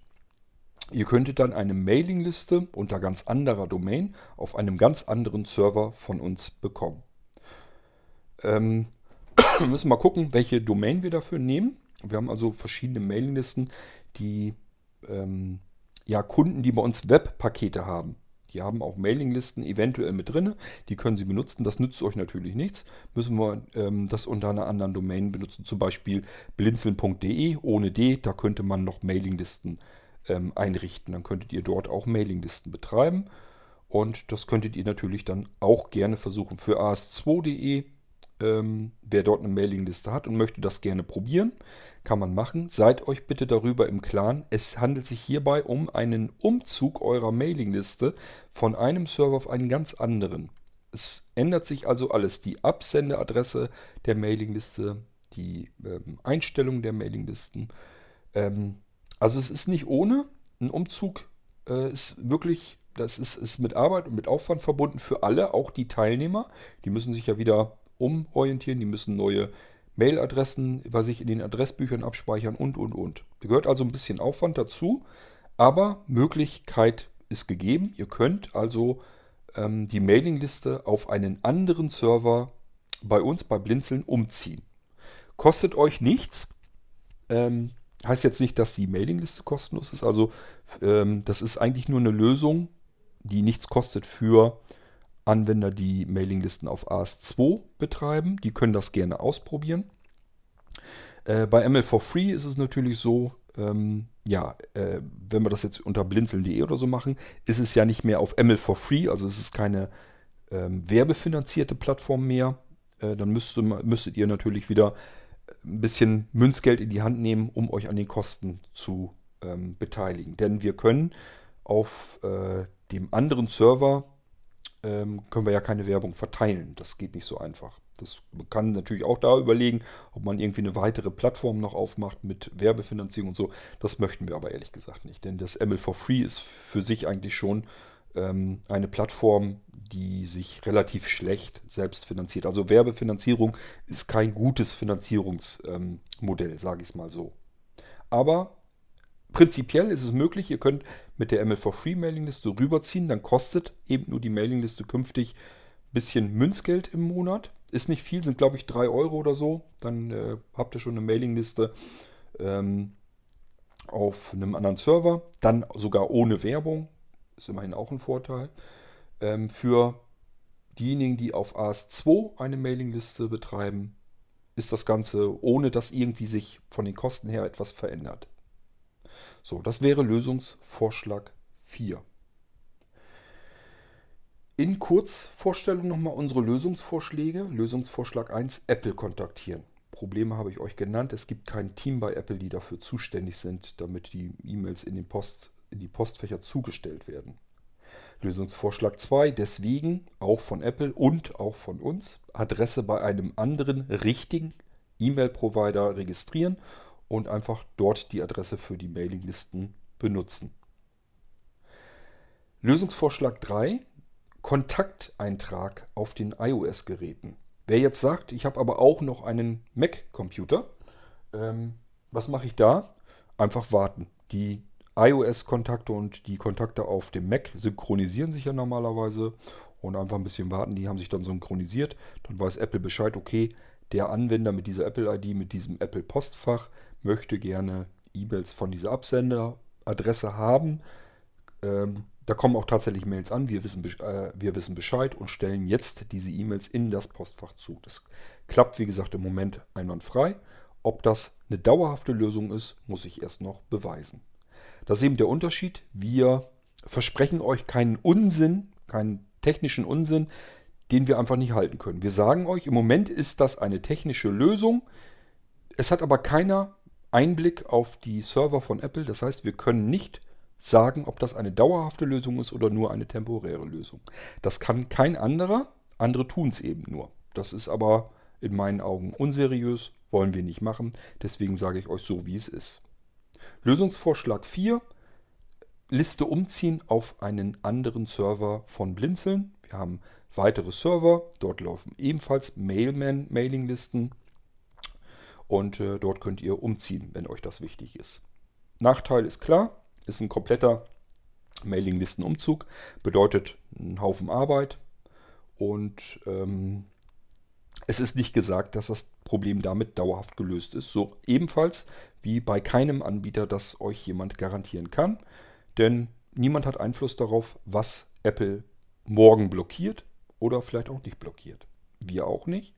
ihr könntet dann eine Mailingliste unter ganz anderer Domain auf einem ganz anderen Server von uns bekommen. Ähm, [CLEARS THROAT] wir müssen mal gucken, welche Domain wir dafür nehmen. Wir haben also verschiedene Mailinglisten, die ähm, ja, Kunden, die bei uns Webpakete haben. Die haben auch Mailinglisten eventuell mit drin. Die können Sie benutzen. Das nützt euch natürlich nichts. Müssen wir ähm, das unter einer anderen Domain benutzen. Zum Beispiel blinzeln.de ohne D. Da könnte man noch Mailinglisten ähm, einrichten. Dann könntet ihr dort auch Mailinglisten betreiben. Und das könntet ihr natürlich dann auch gerne versuchen für as2.de ähm, wer dort eine Mailingliste hat und möchte das gerne probieren, kann man machen. Seid euch bitte darüber im Klaren. Es handelt sich hierbei um einen Umzug eurer Mailingliste von einem Server auf einen ganz anderen. Es ändert sich also alles. Die Absendeadresse der Mailingliste, die ähm, Einstellung der Mailinglisten. Ähm, also es ist nicht ohne. Ein Umzug äh, ist wirklich, das ist, ist mit Arbeit und mit Aufwand verbunden für alle, auch die Teilnehmer. Die müssen sich ja wieder umorientieren, die müssen neue Mailadressen bei sich in den Adressbüchern abspeichern und, und, und. Da gehört also ein bisschen Aufwand dazu, aber Möglichkeit ist gegeben. Ihr könnt also ähm, die Mailingliste auf einen anderen Server bei uns bei Blinzeln umziehen. Kostet euch nichts. Ähm, heißt jetzt nicht, dass die Mailingliste kostenlos ist. Also ähm, das ist eigentlich nur eine Lösung, die nichts kostet für Anwender, die Mailinglisten auf AS2 betreiben. Die können das gerne ausprobieren. Äh, bei ML for Free ist es natürlich so, ähm, ja, äh, wenn wir das jetzt unter blinzeln.de oder so machen, ist es ja nicht mehr auf ML for Free, also es ist keine ähm, werbefinanzierte Plattform mehr. Äh, dann müsste, müsstet ihr natürlich wieder ein bisschen Münzgeld in die Hand nehmen, um euch an den Kosten zu ähm, beteiligen. Denn wir können auf äh, dem anderen Server ähm, können wir ja keine Werbung verteilen. Das geht nicht so einfach. Das man kann natürlich auch da überlegen, ob man irgendwie eine weitere Plattform noch aufmacht mit Werbefinanzierung und so. Das möchten wir aber ehrlich gesagt nicht. Denn das ML for Free ist für sich eigentlich schon ähm, eine Plattform, die sich relativ schlecht selbst finanziert. Also Werbefinanzierung ist kein gutes Finanzierungsmodell, ähm, sage ich es mal so. Aber prinzipiell ist es möglich, ihr könnt mit der ML4 Mailingliste rüberziehen, dann kostet eben nur die Mailingliste künftig ein bisschen Münzgeld im Monat. Ist nicht viel, sind glaube ich 3 Euro oder so. Dann äh, habt ihr schon eine Mailingliste ähm, auf einem anderen Server. Dann sogar ohne Werbung. Ist immerhin auch ein Vorteil. Ähm, für diejenigen, die auf AS2 eine Mailingliste betreiben, ist das Ganze ohne dass irgendwie sich von den Kosten her etwas verändert. So, das wäre Lösungsvorschlag 4. In Kurzvorstellung nochmal unsere Lösungsvorschläge. Lösungsvorschlag 1, Apple kontaktieren. Probleme habe ich euch genannt. Es gibt kein Team bei Apple, die dafür zuständig sind, damit die E-Mails in, in die Postfächer zugestellt werden. Lösungsvorschlag 2, deswegen auch von Apple und auch von uns, Adresse bei einem anderen richtigen E-Mail-Provider registrieren und einfach dort die Adresse für die Mailinglisten benutzen. Lösungsvorschlag 3, Kontakteintrag auf den iOS-Geräten. Wer jetzt sagt, ich habe aber auch noch einen Mac-Computer, ähm, was mache ich da? Einfach warten. Die iOS-Kontakte und die Kontakte auf dem Mac synchronisieren sich ja normalerweise und einfach ein bisschen warten. Die haben sich dann synchronisiert. Dann weiß Apple Bescheid, okay, der Anwender mit dieser Apple-ID, mit diesem Apple-Postfach möchte gerne E-Mails von dieser Absenderadresse haben. Ähm, da kommen auch tatsächlich Mails an. Wir wissen, äh, wir wissen Bescheid und stellen jetzt diese E-Mails in das Postfach zu. Das klappt, wie gesagt, im Moment einwandfrei. Ob das eine dauerhafte Lösung ist, muss ich erst noch beweisen. Das ist eben der Unterschied. Wir versprechen euch keinen Unsinn, keinen technischen Unsinn, den wir einfach nicht halten können. Wir sagen euch, im Moment ist das eine technische Lösung. Es hat aber keiner Einblick auf die Server von Apple. Das heißt, wir können nicht sagen, ob das eine dauerhafte Lösung ist oder nur eine temporäre Lösung. Das kann kein anderer, andere tun es eben nur. Das ist aber in meinen Augen unseriös, wollen wir nicht machen, deswegen sage ich euch so, wie es ist. Lösungsvorschlag 4, Liste umziehen auf einen anderen Server von Blinzeln. Wir haben weitere Server, dort laufen ebenfalls Mailman-Mailinglisten und äh, dort könnt ihr umziehen, wenn euch das wichtig ist. Nachteil ist klar, ist ein kompletter Mailinglistenumzug. Bedeutet einen Haufen Arbeit. Und ähm, es ist nicht gesagt, dass das Problem damit dauerhaft gelöst ist. So ebenfalls wie bei keinem Anbieter, das euch jemand garantieren kann. Denn niemand hat Einfluss darauf, was Apple morgen blockiert oder vielleicht auch nicht blockiert. Wir auch nicht.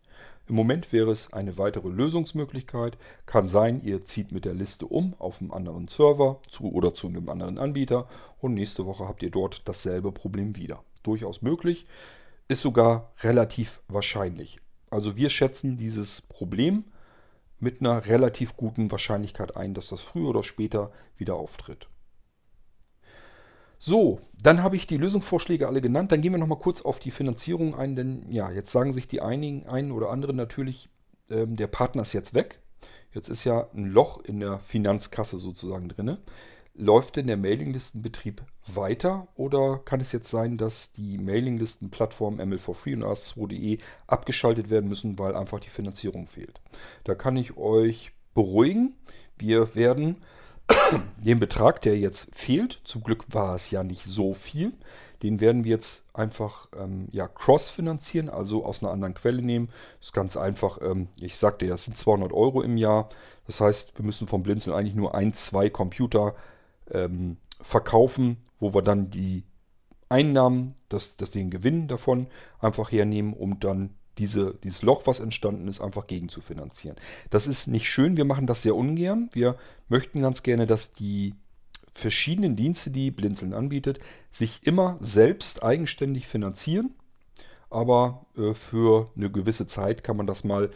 Im Moment wäre es eine weitere Lösungsmöglichkeit. Kann sein, ihr zieht mit der Liste um auf einen anderen Server zu oder zu einem anderen Anbieter und nächste Woche habt ihr dort dasselbe Problem wieder. Durchaus möglich, ist sogar relativ wahrscheinlich. Also wir schätzen dieses Problem mit einer relativ guten Wahrscheinlichkeit ein, dass das früher oder später wieder auftritt. So, dann habe ich die Lösungsvorschläge alle genannt. Dann gehen wir nochmal kurz auf die Finanzierung ein, denn ja, jetzt sagen sich die einigen, einen oder anderen natürlich, ähm, der Partner ist jetzt weg. Jetzt ist ja ein Loch in der Finanzkasse sozusagen drin. Läuft denn der Mailinglistenbetrieb weiter oder kann es jetzt sein, dass die Mailinglistenplattform ML4Free und AS2.de abgeschaltet werden müssen, weil einfach die Finanzierung fehlt? Da kann ich euch beruhigen. Wir werden [COUGHS] den Betrag, der jetzt fehlt, zum Glück war es ja nicht so viel, den werden wir jetzt einfach ähm, ja, cross-finanzieren, also aus einer anderen Quelle nehmen. Das ist ganz einfach. Ähm, ich sagte ja, es sind 200 Euro im Jahr. Das heißt, wir müssen vom Blinzeln eigentlich nur ein, zwei Computer ähm, verkaufen, wo wir dann die Einnahmen, das, das den Gewinn davon einfach hernehmen, um dann diese, dieses Loch, was entstanden ist, einfach gegen zu finanzieren. Das ist nicht schön, wir machen das sehr ungern. Wir möchten ganz gerne, dass die verschiedenen Dienste, die Blinzeln anbietet, sich immer selbst eigenständig finanzieren. Aber äh, für eine gewisse Zeit kann man das mal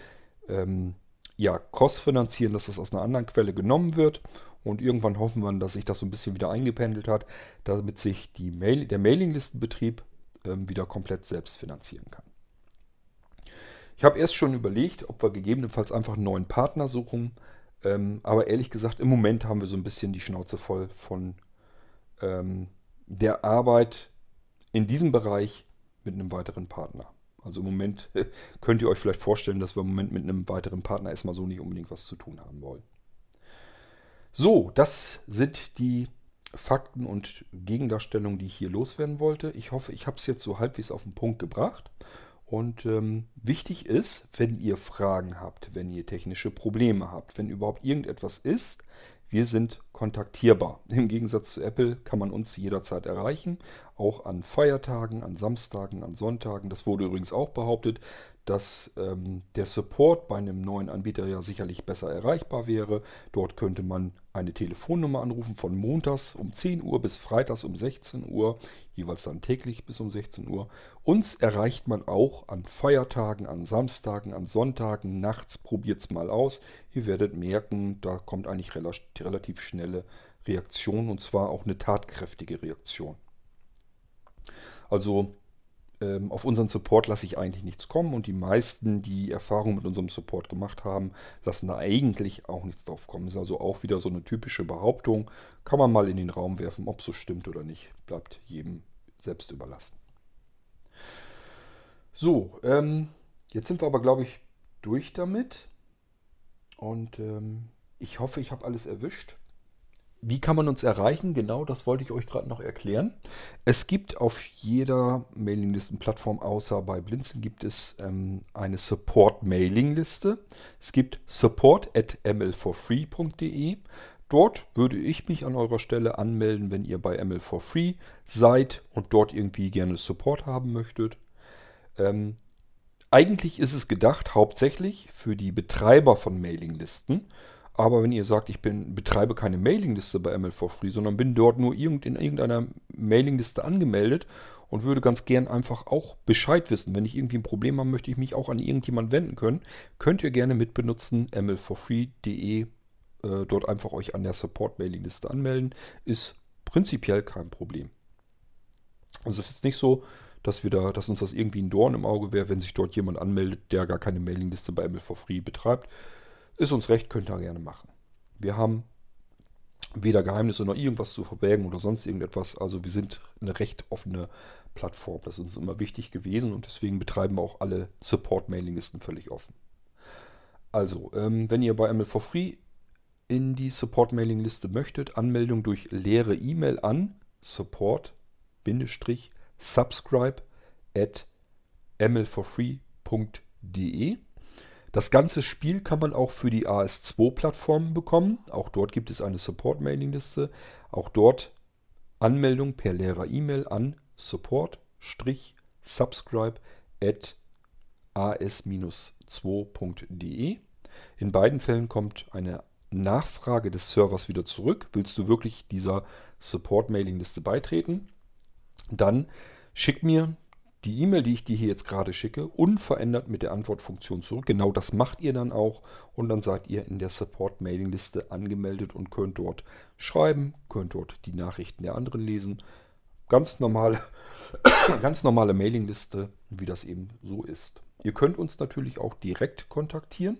ähm, ja, cross-finanzieren, dass das aus einer anderen Quelle genommen wird. Und irgendwann hoffen wir, dass sich das so ein bisschen wieder eingependelt hat, damit sich Mail, der Mailinglistenbetrieb ähm, wieder komplett selbst finanzieren kann. Ich habe erst schon überlegt, ob wir gegebenenfalls einfach einen neuen Partner suchen. Ähm, aber ehrlich gesagt, im Moment haben wir so ein bisschen die Schnauze voll von ähm, der Arbeit in diesem Bereich mit einem weiteren Partner. Also im Moment [LAUGHS] könnt ihr euch vielleicht vorstellen, dass wir im Moment mit einem weiteren Partner erstmal so nicht unbedingt was zu tun haben wollen. So, das sind die Fakten und Gegendarstellungen, die ich hier loswerden wollte. Ich hoffe, ich habe es jetzt so halbwegs auf den Punkt gebracht. Und ähm, wichtig ist, wenn ihr Fragen habt, wenn ihr technische Probleme habt, wenn überhaupt irgendetwas ist, wir sind kontaktierbar. Im Gegensatz zu Apple kann man uns jederzeit erreichen, auch an Feiertagen, an Samstagen, an Sonntagen. Das wurde übrigens auch behauptet, dass ähm, der Support bei einem neuen Anbieter ja sicherlich besser erreichbar wäre. Dort könnte man eine Telefonnummer anrufen von montags um 10 Uhr bis freitags um 16 Uhr, jeweils dann täglich bis um 16 Uhr. Uns erreicht man auch an Feiertagen, an Samstagen, an Sonntagen, nachts. Probiert es mal aus. Ihr werdet merken, da kommt eigentlich relativ schnelle Reaktion und zwar auch eine tatkräftige Reaktion. Also ähm, auf unseren Support lasse ich eigentlich nichts kommen und die meisten, die Erfahrung mit unserem Support gemacht haben, lassen da eigentlich auch nichts drauf kommen. Ist also auch wieder so eine typische Behauptung. Kann man mal in den Raum werfen, ob es so stimmt oder nicht. Bleibt jedem selbst überlassen. So, ähm, jetzt sind wir aber, glaube ich, durch damit. Und ähm, ich hoffe, ich habe alles erwischt. Wie kann man uns erreichen? Genau, das wollte ich euch gerade noch erklären. Es gibt auf jeder Mailinglistenplattform außer bei Blinzeln gibt es ähm, eine Support-Mailingliste. Es gibt support at ml4free.de. Dort würde ich mich an eurer Stelle anmelden, wenn ihr bei ML4Free seid und dort irgendwie gerne Support haben möchtet. Ähm, eigentlich ist es gedacht hauptsächlich für die Betreiber von Mailinglisten. Aber wenn ihr sagt, ich bin, betreibe keine Mailingliste bei ML4Free, sondern bin dort nur irgend, in irgendeiner Mailingliste angemeldet und würde ganz gern einfach auch Bescheid wissen. Wenn ich irgendwie ein Problem habe, möchte ich mich auch an irgendjemanden wenden können. Könnt ihr gerne mitbenutzen, ml4free.de, äh, dort einfach euch an der Support-Mailingliste anmelden. Ist prinzipiell kein Problem. Also es ist jetzt nicht so, dass wir da, dass uns das irgendwie ein Dorn im Auge wäre, wenn sich dort jemand anmeldet, der gar keine Mailingliste bei ML4Free betreibt. Ist uns recht, könnt ihr gerne machen. Wir haben weder Geheimnisse noch irgendwas zu verbergen oder sonst irgendetwas. Also wir sind eine recht offene Plattform. Das ist uns immer wichtig gewesen und deswegen betreiben wir auch alle Support-Mailinglisten völlig offen. Also, ähm, wenn ihr bei ML for Free in die Support-Mailing-Liste möchtet, Anmeldung durch leere E-Mail an support-subscribe at mlforfree.de das ganze Spiel kann man auch für die AS2-Plattformen bekommen. Auch dort gibt es eine Support-Mailing-Liste. Auch dort Anmeldung per leerer E-Mail an support-subscribe at as-2.de. In beiden Fällen kommt eine Nachfrage des Servers wieder zurück. Willst du wirklich dieser Support-Mailing-Liste beitreten? Dann schick mir die E-Mail, die ich dir hier jetzt gerade schicke, unverändert mit der Antwortfunktion zurück. Genau das macht ihr dann auch und dann seid ihr in der Support-Mailing-Liste angemeldet und könnt dort schreiben, könnt dort die Nachrichten der anderen lesen. Ganz normale, [COUGHS] ganz normale Mailing-Liste, wie das eben so ist. Ihr könnt uns natürlich auch direkt kontaktieren,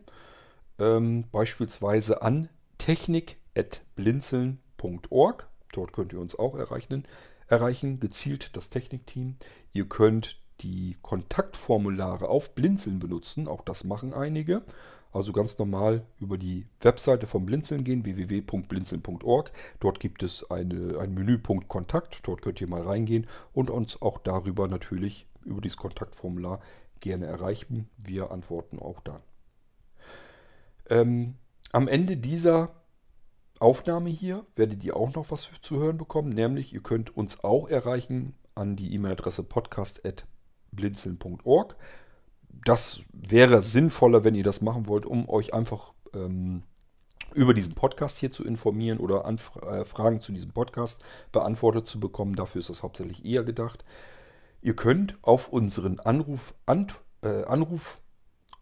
ähm, beispielsweise an technik.blinzeln.org. Dort könnt ihr uns auch erreichen erreichen gezielt das Technikteam. Ihr könnt die Kontaktformulare auf Blinzeln benutzen, auch das machen einige. Also ganz normal über die Webseite von Blinzeln gehen, www.blinzeln.org. Dort gibt es eine, ein Menüpunkt Kontakt, dort könnt ihr mal reingehen und uns auch darüber natürlich über dieses Kontaktformular gerne erreichen. Wir antworten auch dann. Ähm, am Ende dieser Aufnahme hier werdet ihr auch noch was zu hören bekommen, nämlich ihr könnt uns auch erreichen an die E-Mail-Adresse podcast.blinzeln.org. Das wäre sinnvoller, wenn ihr das machen wollt, um euch einfach ähm, über diesen Podcast hier zu informieren oder Anf äh, Fragen zu diesem Podcast beantwortet zu bekommen. Dafür ist das hauptsächlich eher gedacht. Ihr könnt auf unseren Anruf, an, äh, Anruf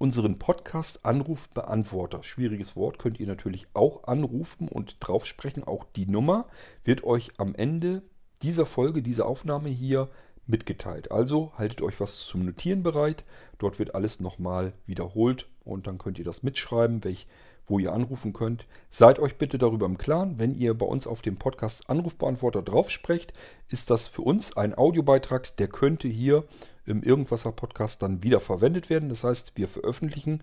unseren Podcast Anrufbeantworter, schwieriges Wort, könnt ihr natürlich auch anrufen und drauf sprechen. Auch die Nummer wird euch am Ende dieser Folge, dieser Aufnahme hier mitgeteilt. Also haltet euch was zum Notieren bereit. Dort wird alles nochmal wiederholt und dann könnt ihr das mitschreiben, welch, wo ihr anrufen könnt. Seid euch bitte darüber im Klaren, wenn ihr bei uns auf dem Podcast Anrufbeantworter drauf sprecht, ist das für uns ein Audiobeitrag, der könnte hier im Irgendwasser Podcast dann wieder verwendet werden. Das heißt, wir veröffentlichen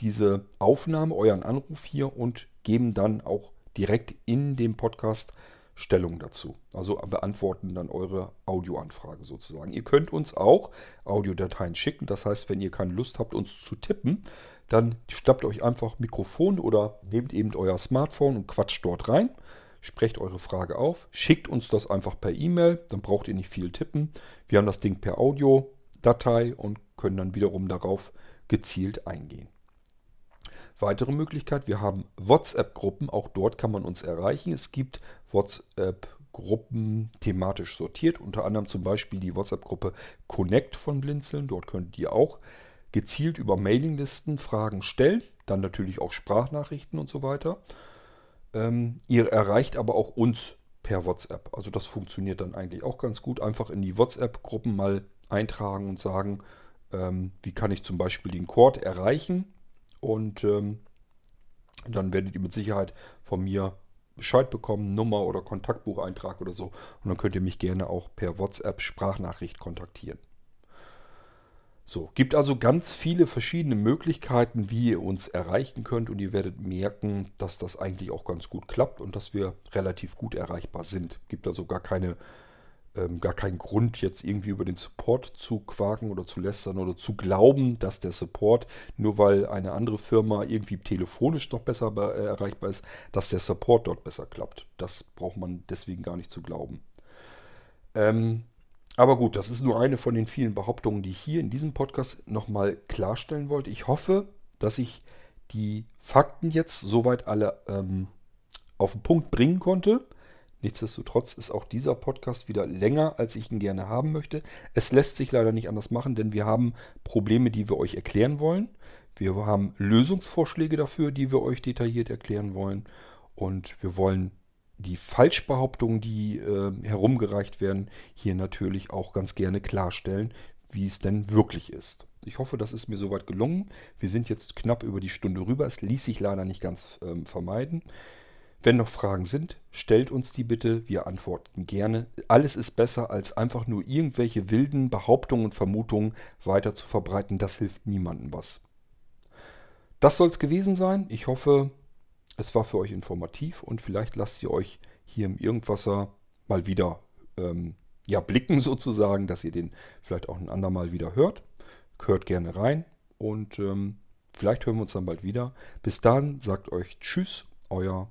diese Aufnahme, euren Anruf hier und geben dann auch direkt in dem Podcast Stellung dazu. Also beantworten dann eure Audioanfrage sozusagen. Ihr könnt uns auch Audiodateien schicken. Das heißt, wenn ihr keine Lust habt, uns zu tippen, dann schnappt euch einfach Mikrofon oder nehmt eben euer Smartphone und quatscht dort rein. Sprecht eure Frage auf, schickt uns das einfach per E-Mail, dann braucht ihr nicht viel tippen. Wir haben das Ding per Audiodatei und können dann wiederum darauf gezielt eingehen. Weitere Möglichkeit, wir haben WhatsApp-Gruppen, auch dort kann man uns erreichen. Es gibt WhatsApp-Gruppen thematisch sortiert, unter anderem zum Beispiel die WhatsApp-Gruppe Connect von Blinzeln. Dort könnt ihr auch gezielt über Mailinglisten Fragen stellen, dann natürlich auch Sprachnachrichten und so weiter. Ähm, ihr erreicht aber auch uns per WhatsApp. Also das funktioniert dann eigentlich auch ganz gut. Einfach in die WhatsApp-Gruppen mal eintragen und sagen, ähm, wie kann ich zum Beispiel den Cord erreichen. Und ähm, dann werdet ihr mit Sicherheit von mir Bescheid bekommen, Nummer oder Kontaktbucheintrag oder so. Und dann könnt ihr mich gerne auch per WhatsApp Sprachnachricht kontaktieren. So, gibt also ganz viele verschiedene Möglichkeiten, wie ihr uns erreichen könnt und ihr werdet merken, dass das eigentlich auch ganz gut klappt und dass wir relativ gut erreichbar sind. Gibt also gar keine ähm, gar keinen Grund, jetzt irgendwie über den Support zu quaken oder zu lästern oder zu glauben, dass der Support, nur weil eine andere Firma irgendwie telefonisch noch besser äh, erreichbar ist, dass der Support dort besser klappt. Das braucht man deswegen gar nicht zu glauben. Ähm, aber gut, das ist nur eine von den vielen Behauptungen, die ich hier in diesem Podcast nochmal klarstellen wollte. Ich hoffe, dass ich die Fakten jetzt soweit alle ähm, auf den Punkt bringen konnte. Nichtsdestotrotz ist auch dieser Podcast wieder länger, als ich ihn gerne haben möchte. Es lässt sich leider nicht anders machen, denn wir haben Probleme, die wir euch erklären wollen. Wir haben Lösungsvorschläge dafür, die wir euch detailliert erklären wollen. Und wir wollen die Falschbehauptungen, die äh, herumgereicht werden, hier natürlich auch ganz gerne klarstellen, wie es denn wirklich ist. Ich hoffe, das ist mir soweit gelungen. Wir sind jetzt knapp über die Stunde rüber. Es ließ sich leider nicht ganz ähm, vermeiden. Wenn noch Fragen sind, stellt uns die bitte, wir antworten gerne. Alles ist besser, als einfach nur irgendwelche wilden Behauptungen und Vermutungen weiter zu verbreiten. Das hilft niemandem was. Das soll es gewesen sein. Ich hoffe, es war für euch informativ und vielleicht lasst ihr euch hier im Irgendwasser mal wieder ähm, ja, blicken [LAUGHS] sozusagen, dass ihr den vielleicht auch ein andermal wieder hört. Hört gerne rein und ähm, vielleicht hören wir uns dann bald wieder. Bis dann sagt euch Tschüss, euer